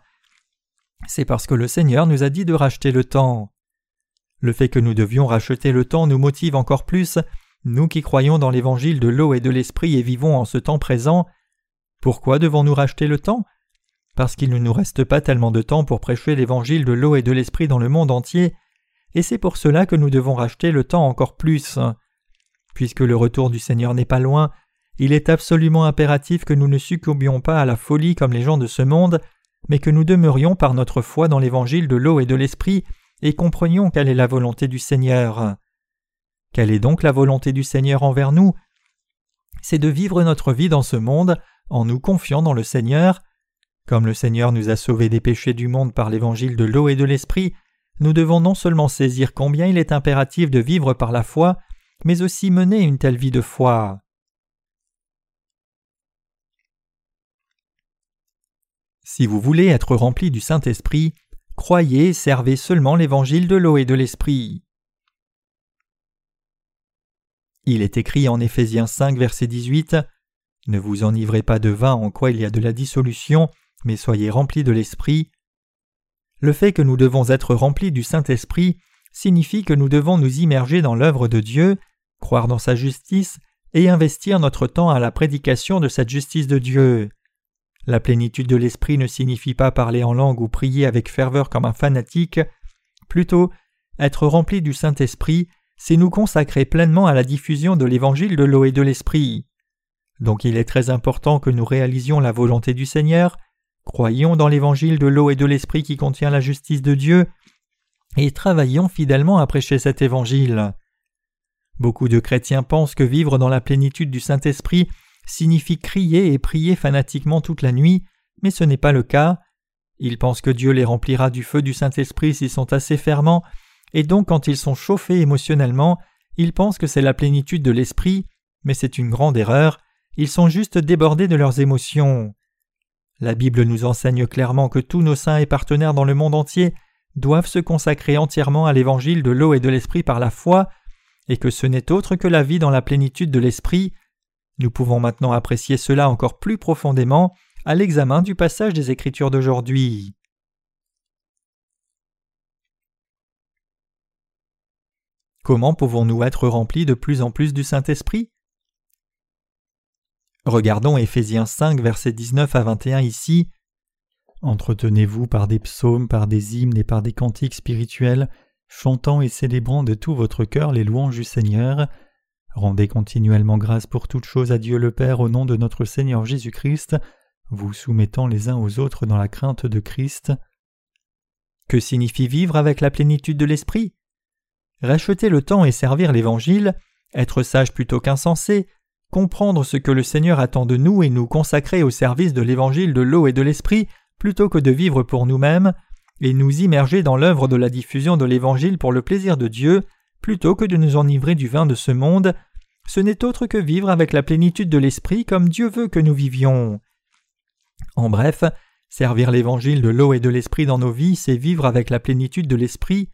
C'est parce que le Seigneur nous a dit de racheter le temps. Le fait que nous devions racheter le temps nous motive encore plus, nous qui croyons dans l'évangile de l'eau et de l'esprit et vivons en ce temps présent. Pourquoi devons-nous racheter le temps? Parce qu'il ne nous reste pas tellement de temps pour prêcher l'évangile de l'eau et de l'esprit dans le monde entier, et c'est pour cela que nous devons racheter le temps encore plus. Puisque le retour du Seigneur n'est pas loin, il est absolument impératif que nous ne succombions pas à la folie comme les gens de ce monde, mais que nous demeurions par notre foi dans l'évangile de l'eau et de l'esprit et comprenions quelle est la volonté du Seigneur. Quelle est donc la volonté du Seigneur envers nous? C'est de vivre notre vie dans ce monde en nous confiant dans le Seigneur. Comme le Seigneur nous a sauvés des péchés du monde par l'évangile de l'eau et de l'esprit, nous devons non seulement saisir combien il est impératif de vivre par la foi, mais aussi mener une telle vie de foi. Si vous voulez être rempli du Saint-Esprit, croyez et servez seulement l'évangile de l'eau et de l'Esprit. Il est écrit en Éphésiens 5, verset 18 Ne vous enivrez pas de vin en quoi il y a de la dissolution, mais soyez remplis de l'Esprit. Le fait que nous devons être remplis du Saint-Esprit signifie que nous devons nous immerger dans l'œuvre de Dieu, croire dans sa justice et investir notre temps à la prédication de cette justice de Dieu. La plénitude de l'Esprit ne signifie pas parler en langue ou prier avec ferveur comme un fanatique, plutôt être rempli du Saint-Esprit, c'est nous consacrer pleinement à la diffusion de l'évangile de l'eau et de l'Esprit. Donc il est très important que nous réalisions la volonté du Seigneur, Croyons dans l'évangile de l'eau et de l'esprit qui contient la justice de Dieu, et travaillons fidèlement à prêcher cet évangile. Beaucoup de chrétiens pensent que vivre dans la plénitude du Saint-Esprit signifie crier et prier fanatiquement toute la nuit, mais ce n'est pas le cas. Ils pensent que Dieu les remplira du feu du Saint-Esprit s'ils sont assez ferments, et donc quand ils sont chauffés émotionnellement, ils pensent que c'est la plénitude de l'Esprit, mais c'est une grande erreur, ils sont juste débordés de leurs émotions. La Bible nous enseigne clairement que tous nos saints et partenaires dans le monde entier doivent se consacrer entièrement à l'évangile de l'eau et de l'esprit par la foi, et que ce n'est autre que la vie dans la plénitude de l'esprit. Nous pouvons maintenant apprécier cela encore plus profondément à l'examen du passage des Écritures d'aujourd'hui. Comment pouvons-nous être remplis de plus en plus du Saint-Esprit? Regardons Éphésiens 5, versets 19 à 21 ici. Entretenez-vous par des psaumes, par des hymnes et par des cantiques spirituels, chantant et célébrant de tout votre cœur les louanges du Seigneur. Rendez continuellement grâce pour toutes choses à Dieu le Père au nom de notre Seigneur Jésus-Christ, vous soumettant les uns aux autres dans la crainte de Christ. Que signifie vivre avec la plénitude de l'Esprit? Racheter le temps et servir l'Évangile, être sage plutôt qu'insensé, comprendre ce que le Seigneur attend de nous et nous consacrer au service de l'évangile de l'eau et de l'esprit plutôt que de vivre pour nous-mêmes, et nous immerger dans l'œuvre de la diffusion de l'évangile pour le plaisir de Dieu, plutôt que de nous enivrer du vin de ce monde, ce n'est autre que vivre avec la plénitude de l'esprit comme Dieu veut que nous vivions. En bref, servir l'évangile de l'eau et de l'esprit dans nos vies, c'est vivre avec la plénitude de l'esprit.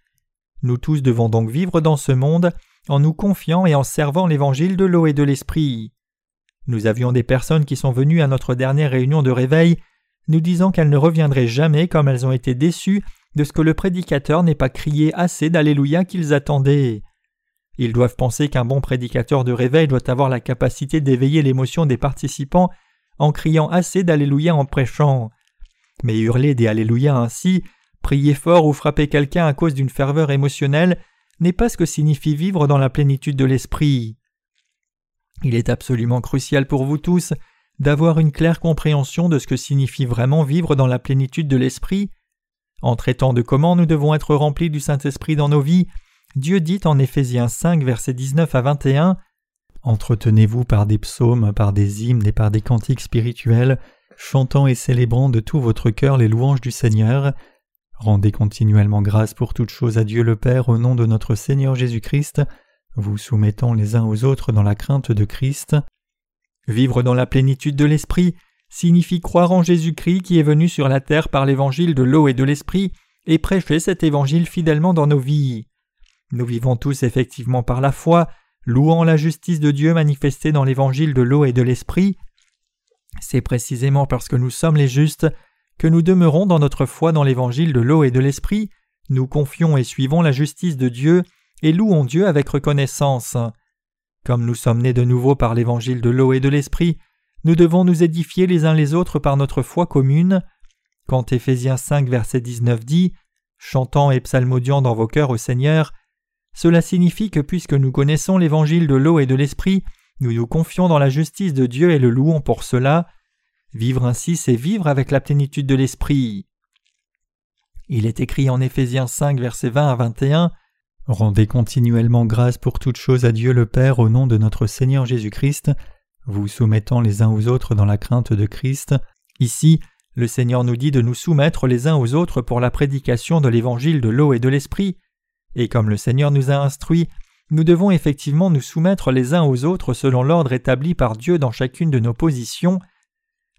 Nous tous devons donc vivre dans ce monde en nous confiant et en servant l'évangile de l'eau et de l'esprit. Nous avions des personnes qui sont venues à notre dernière réunion de réveil, nous disant qu'elles ne reviendraient jamais comme elles ont été déçues de ce que le prédicateur n'ait pas crié assez d'Alléluia qu'ils attendaient. Ils doivent penser qu'un bon prédicateur de réveil doit avoir la capacité d'éveiller l'émotion des participants en criant assez d'Alléluia en prêchant. Mais hurler des Alléluia ainsi, prier fort ou frapper quelqu'un à cause d'une ferveur émotionnelle n'est pas ce que signifie vivre dans la plénitude de l'esprit. Il est absolument crucial pour vous tous d'avoir une claire compréhension de ce que signifie vraiment vivre dans la plénitude de l'esprit. En traitant de comment nous devons être remplis du Saint-Esprit dans nos vies, Dieu dit en Éphésiens 5, versets 19 à 21 Entretenez-vous par des psaumes, par des hymnes et par des cantiques spirituels, chantant et célébrant de tout votre cœur les louanges du Seigneur. Rendez continuellement grâce pour toutes choses à Dieu le Père au nom de notre Seigneur Jésus-Christ, vous soumettant les uns aux autres dans la crainte de Christ. Vivre dans la plénitude de l'Esprit signifie croire en Jésus-Christ qui est venu sur la terre par l'évangile de l'eau et de l'Esprit et prêcher cet évangile fidèlement dans nos vies. Nous vivons tous effectivement par la foi, louant la justice de Dieu manifestée dans l'évangile de l'eau et de l'Esprit. C'est précisément parce que nous sommes les justes que nous demeurons dans notre foi dans l'évangile de l'eau et de l'esprit, nous confions et suivons la justice de Dieu et louons Dieu avec reconnaissance. Comme nous sommes nés de nouveau par l'évangile de l'eau et de l'esprit, nous devons nous édifier les uns les autres par notre foi commune. quand Éphésiens 5 verset 19 dit Chantant et psalmodiant dans vos cœurs au Seigneur, cela signifie que puisque nous connaissons l'évangile de l'eau et de l'esprit, nous nous confions dans la justice de Dieu et le louons pour cela. Vivre ainsi, c'est vivre avec la plénitude de l'esprit. Il est écrit en Éphésiens 5 verset 20 à 21 Rendez continuellement grâce pour toutes choses à Dieu le Père au nom de notre Seigneur Jésus-Christ, vous soumettant les uns aux autres dans la crainte de Christ. Ici, le Seigneur nous dit de nous soumettre les uns aux autres pour la prédication de l'évangile de l'eau et de l'esprit, et comme le Seigneur nous a instruits, nous devons effectivement nous soumettre les uns aux autres selon l'ordre établi par Dieu dans chacune de nos positions.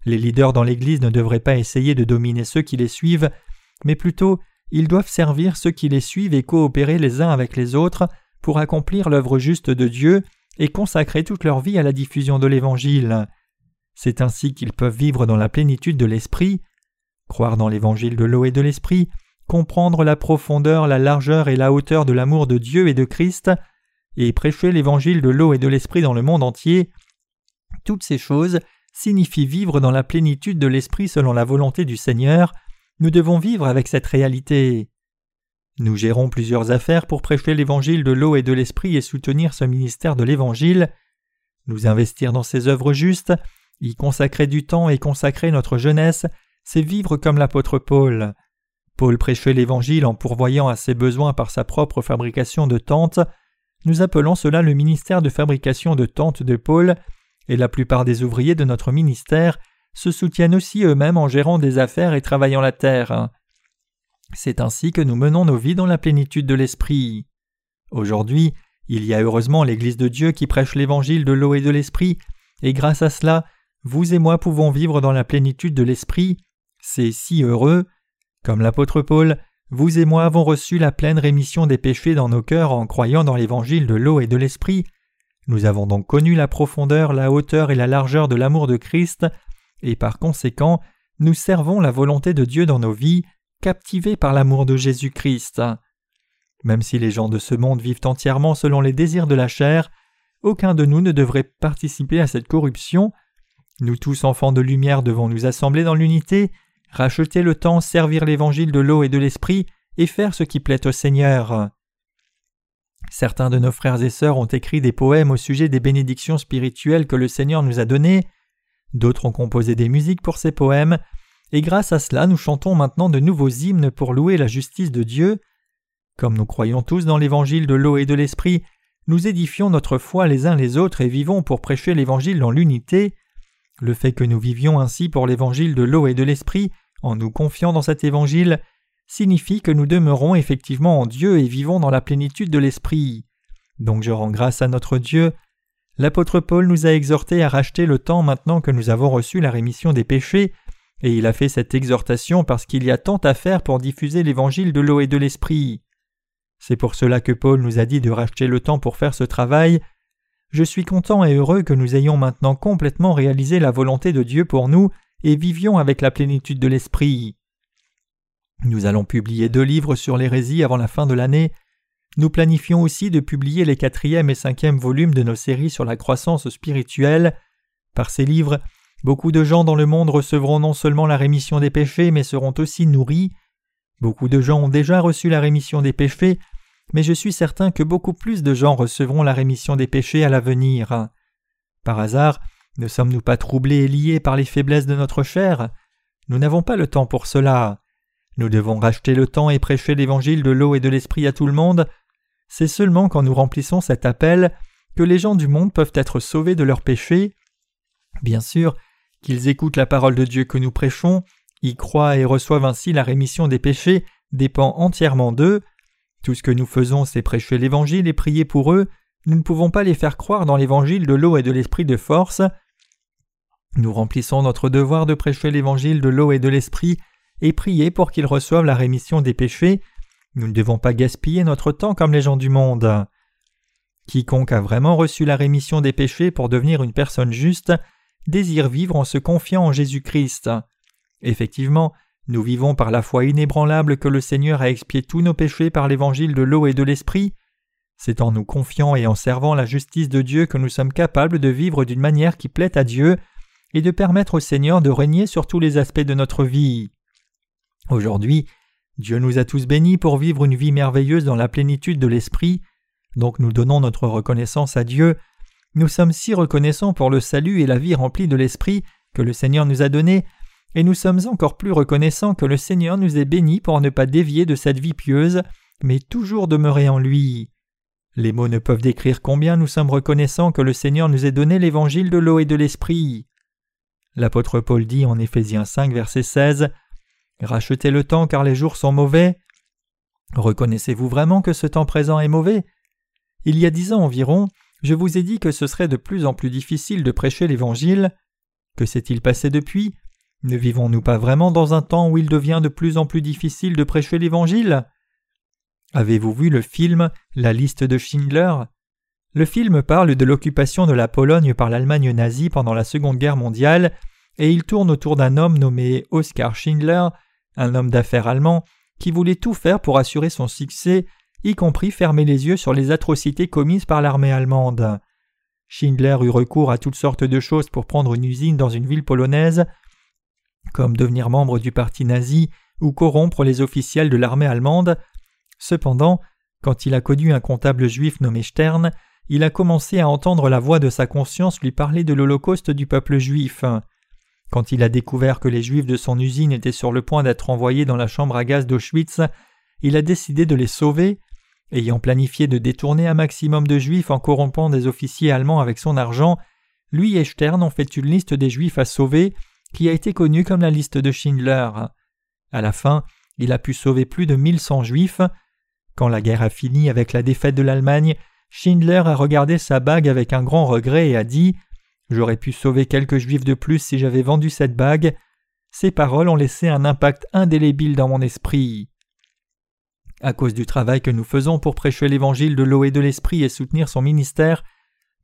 Les leaders dans l'Église ne devraient pas essayer de dominer ceux qui les suivent, mais plutôt ils doivent servir ceux qui les suivent et coopérer les uns avec les autres pour accomplir l'œuvre juste de Dieu et consacrer toute leur vie à la diffusion de l'Évangile. C'est ainsi qu'ils peuvent vivre dans la plénitude de l'Esprit. Croire dans l'Évangile de l'eau et de l'Esprit, comprendre la profondeur, la largeur et la hauteur de l'amour de Dieu et de Christ, et prêcher l'Évangile de l'eau et de l'Esprit dans le monde entier, toutes ces choses signifient vivre dans la plénitude de l'Esprit selon la volonté du Seigneur, nous devons vivre avec cette réalité. Nous gérons plusieurs affaires pour prêcher l'évangile de l'eau et de l'esprit et soutenir ce ministère de l'évangile. Nous investir dans ces œuvres justes, y consacrer du temps et consacrer notre jeunesse, c'est vivre comme l'apôtre Paul. Paul prêchait l'évangile en pourvoyant à ses besoins par sa propre fabrication de tentes. Nous appelons cela le ministère de fabrication de tentes de Paul, et la plupart des ouvriers de notre ministère se soutiennent aussi eux-mêmes en gérant des affaires et travaillant la terre. C'est ainsi que nous menons nos vies dans la plénitude de l'Esprit. Aujourd'hui, il y a heureusement l'Église de Dieu qui prêche l'Évangile de l'eau et de l'Esprit, et grâce à cela, vous et moi pouvons vivre dans la plénitude de l'Esprit. C'est si heureux. Comme l'apôtre Paul, vous et moi avons reçu la pleine rémission des péchés dans nos cœurs en croyant dans l'Évangile de l'eau et de l'Esprit. Nous avons donc connu la profondeur, la hauteur et la largeur de l'amour de Christ, et par conséquent, nous servons la volonté de Dieu dans nos vies, captivés par l'amour de Jésus-Christ. Même si les gens de ce monde vivent entièrement selon les désirs de la chair, aucun de nous ne devrait participer à cette corruption. Nous tous enfants de lumière devons nous assembler dans l'unité, racheter le temps, servir l'évangile de l'eau et de l'esprit, et faire ce qui plaît au Seigneur. Certains de nos frères et sœurs ont écrit des poèmes au sujet des bénédictions spirituelles que le Seigneur nous a données. D'autres ont composé des musiques pour ces poèmes, et grâce à cela nous chantons maintenant de nouveaux hymnes pour louer la justice de Dieu. Comme nous croyons tous dans l'évangile de l'eau et de l'esprit, nous édifions notre foi les uns les autres et vivons pour prêcher l'évangile dans l'unité. Le fait que nous vivions ainsi pour l'évangile de l'eau et de l'esprit, en nous confiant dans cet évangile, signifie que nous demeurons effectivement en Dieu et vivons dans la plénitude de l'esprit. Donc je rends grâce à notre Dieu L'apôtre Paul nous a exhortés à racheter le temps maintenant que nous avons reçu la rémission des péchés, et il a fait cette exhortation parce qu'il y a tant à faire pour diffuser l'évangile de l'eau et de l'esprit. C'est pour cela que Paul nous a dit de racheter le temps pour faire ce travail. Je suis content et heureux que nous ayons maintenant complètement réalisé la volonté de Dieu pour nous et vivions avec la plénitude de l'esprit. Nous allons publier deux livres sur l'hérésie avant la fin de l'année, nous planifions aussi de publier les quatrième et cinquième volumes de nos séries sur la croissance spirituelle. Par ces livres, beaucoup de gens dans le monde recevront non seulement la rémission des péchés, mais seront aussi nourris. Beaucoup de gens ont déjà reçu la rémission des péchés, mais je suis certain que beaucoup plus de gens recevront la rémission des péchés à l'avenir. Par hasard, ne sommes-nous pas troublés et liés par les faiblesses de notre chair? Nous n'avons pas le temps pour cela. Nous devons racheter le temps et prêcher l'évangile de l'eau et de l'esprit à tout le monde. C'est seulement quand nous remplissons cet appel que les gens du monde peuvent être sauvés de leurs péchés. Bien sûr, qu'ils écoutent la parole de Dieu que nous prêchons, y croient et reçoivent ainsi la rémission des péchés dépend entièrement d'eux. Tout ce que nous faisons, c'est prêcher l'Évangile et prier pour eux. Nous ne pouvons pas les faire croire dans l'Évangile de l'eau et de l'Esprit de force. Nous remplissons notre devoir de prêcher l'Évangile de l'eau et de l'Esprit et prier pour qu'ils reçoivent la rémission des péchés. Nous ne devons pas gaspiller notre temps comme les gens du monde. Quiconque a vraiment reçu la rémission des péchés pour devenir une personne juste désire vivre en se confiant en Jésus-Christ. Effectivement, nous vivons par la foi inébranlable que le Seigneur a expié tous nos péchés par l'évangile de l'eau et de l'esprit. C'est en nous confiant et en servant la justice de Dieu que nous sommes capables de vivre d'une manière qui plaît à Dieu et de permettre au Seigneur de régner sur tous les aspects de notre vie. Aujourd'hui, Dieu nous a tous bénis pour vivre une vie merveilleuse dans la plénitude de l'Esprit, donc nous donnons notre reconnaissance à Dieu. Nous sommes si reconnaissants pour le salut et la vie remplie de l'Esprit que le Seigneur nous a donné, et nous sommes encore plus reconnaissants que le Seigneur nous ait bénis pour ne pas dévier de cette vie pieuse, mais toujours demeurer en lui. Les mots ne peuvent décrire combien nous sommes reconnaissants que le Seigneur nous ait donné l'évangile de l'eau et de l'esprit. L'apôtre Paul dit en Éphésiens 5, verset 16 Rachetez le temps car les jours sont mauvais. Reconnaissez-vous vraiment que ce temps présent est mauvais? Il y a dix ans environ, je vous ai dit que ce serait de plus en plus difficile de prêcher l'Évangile. Que s'est-il passé depuis? Ne vivons-nous pas vraiment dans un temps où il devient de plus en plus difficile de prêcher l'Évangile? Avez-vous vu le film La liste de Schindler? Le film parle de l'occupation de la Pologne par l'Allemagne nazie pendant la Seconde Guerre mondiale et il tourne autour d'un homme nommé Oskar Schindler, un homme d'affaires allemand qui voulait tout faire pour assurer son succès, y compris fermer les yeux sur les atrocités commises par l'armée allemande. Schindler eut recours à toutes sortes de choses pour prendre une usine dans une ville polonaise, comme devenir membre du parti nazi ou corrompre les officiels de l'armée allemande, Cependant, quand il a connu un comptable juif nommé Stern, il a commencé à entendre la voix de sa conscience lui parler de l'Holocauste du peuple juif. Quand il a découvert que les Juifs de son usine étaient sur le point d'être envoyés dans la chambre à gaz d'Auschwitz, il a décidé de les sauver, ayant planifié de détourner un maximum de Juifs en corrompant des officiers allemands avec son argent. Lui et Stern ont fait une liste des Juifs à sauver, qui a été connue comme la liste de Schindler. À la fin, il a pu sauver plus de 1100 Juifs. Quand la guerre a fini avec la défaite de l'Allemagne, Schindler a regardé sa bague avec un grand regret et a dit J'aurais pu sauver quelques juifs de plus si j'avais vendu cette bague. Ces paroles ont laissé un impact indélébile dans mon esprit. À cause du travail que nous faisons pour prêcher l'évangile de l'eau et de l'esprit et soutenir son ministère,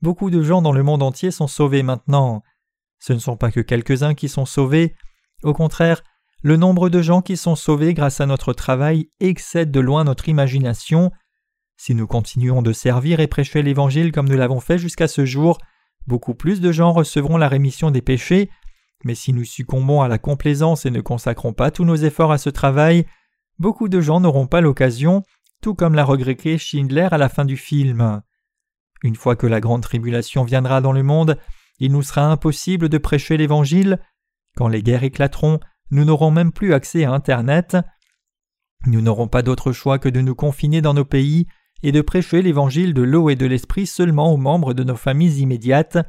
beaucoup de gens dans le monde entier sont sauvés maintenant. Ce ne sont pas que quelques-uns qui sont sauvés, au contraire, le nombre de gens qui sont sauvés grâce à notre travail excède de loin notre imagination. Si nous continuons de servir et prêcher l'Évangile comme nous l'avons fait jusqu'à ce jour, beaucoup plus de gens recevront la rémission des péchés, mais si nous succombons à la complaisance et ne consacrons pas tous nos efforts à ce travail, beaucoup de gens n'auront pas l'occasion, tout comme l'a regretté Schindler à la fin du film. Une fois que la grande tribulation viendra dans le monde, il nous sera impossible de prêcher l'Évangile. Quand les guerres éclateront, nous n'aurons même plus accès à Internet. Nous n'aurons pas d'autre choix que de nous confiner dans nos pays et de prêcher l'évangile de l'eau et de l'esprit seulement aux membres de nos familles immédiates.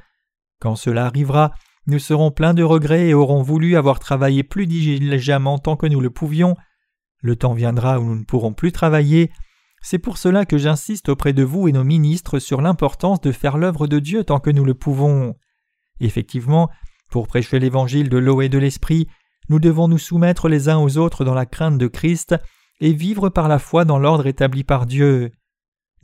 Quand cela arrivera, nous serons pleins de regrets et aurons voulu avoir travaillé plus diligemment tant que nous le pouvions. Le temps viendra où nous ne pourrons plus travailler. C'est pour cela que j'insiste auprès de vous et nos ministres sur l'importance de faire l'œuvre de Dieu tant que nous le pouvons. Effectivement, pour prêcher l'évangile de l'eau et de l'esprit, nous devons nous soumettre les uns aux autres dans la crainte de Christ et vivre par la foi dans l'ordre établi par Dieu.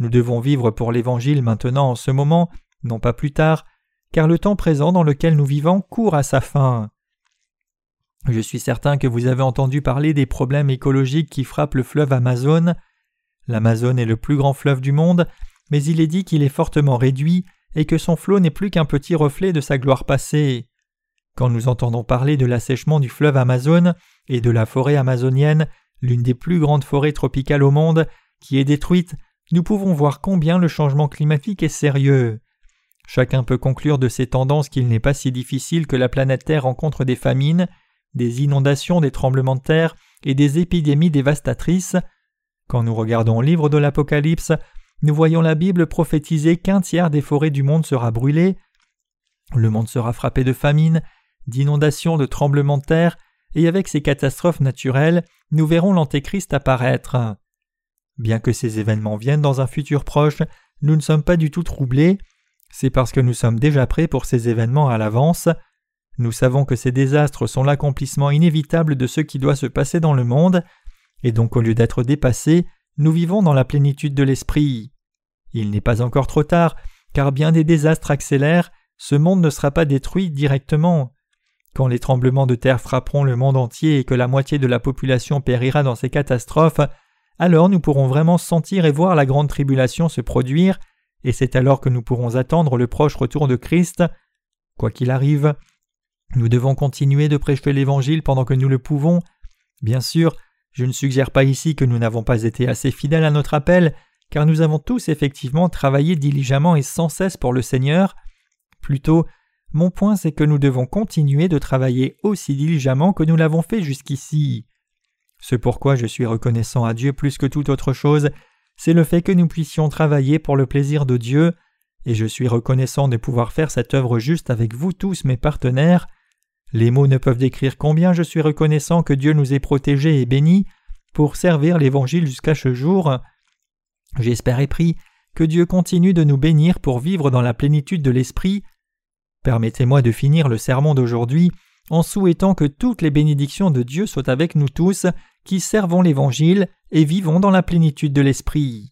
Nous devons vivre pour l'Évangile maintenant en ce moment, non pas plus tard, car le temps présent dans lequel nous vivons court à sa fin. Je suis certain que vous avez entendu parler des problèmes écologiques qui frappent le fleuve Amazon. L'Amazon est le plus grand fleuve du monde, mais il est dit qu'il est fortement réduit et que son flot n'est plus qu'un petit reflet de sa gloire passée. Quand nous entendons parler de l'assèchement du fleuve Amazon et de la forêt amazonienne, l'une des plus grandes forêts tropicales au monde, qui est détruite, nous pouvons voir combien le changement climatique est sérieux. Chacun peut conclure de ces tendances qu'il n'est pas si difficile que la planète Terre rencontre des famines, des inondations, des tremblements de terre et des épidémies dévastatrices. Quand nous regardons le livre de l'Apocalypse, nous voyons la Bible prophétiser qu'un tiers des forêts du monde sera brûlé. Le monde sera frappé de famine, d'inondations, de tremblements de terre, et avec ces catastrophes naturelles, nous verrons l'Antéchrist apparaître. Bien que ces événements viennent dans un futur proche, nous ne sommes pas du tout troublés, c'est parce que nous sommes déjà prêts pour ces événements à l'avance. Nous savons que ces désastres sont l'accomplissement inévitable de ce qui doit se passer dans le monde, et donc au lieu d'être dépassés, nous vivons dans la plénitude de l'esprit. Il n'est pas encore trop tard, car bien des désastres accélèrent, ce monde ne sera pas détruit directement. Quand les tremblements de terre frapperont le monde entier et que la moitié de la population périra dans ces catastrophes, alors nous pourrons vraiment sentir et voir la grande tribulation se produire, et c'est alors que nous pourrons attendre le proche retour de Christ. Quoi qu'il arrive, nous devons continuer de prêcher l'Évangile pendant que nous le pouvons. Bien sûr, je ne suggère pas ici que nous n'avons pas été assez fidèles à notre appel, car nous avons tous effectivement travaillé diligemment et sans cesse pour le Seigneur. Plutôt, mon point c'est que nous devons continuer de travailler aussi diligemment que nous l'avons fait jusqu'ici. Ce pourquoi je suis reconnaissant à Dieu plus que toute autre chose, c'est le fait que nous puissions travailler pour le plaisir de Dieu, et je suis reconnaissant de pouvoir faire cette œuvre juste avec vous tous mes partenaires. Les mots ne peuvent décrire combien je suis reconnaissant que Dieu nous ait protégés et bénis pour servir l'Évangile jusqu'à ce jour. J'espère et prie que Dieu continue de nous bénir pour vivre dans la plénitude de l'Esprit. Permettez-moi de finir le sermon d'aujourd'hui en souhaitant que toutes les bénédictions de Dieu soient avec nous tous qui servons l'Évangile et vivons dans la plénitude de l'Esprit.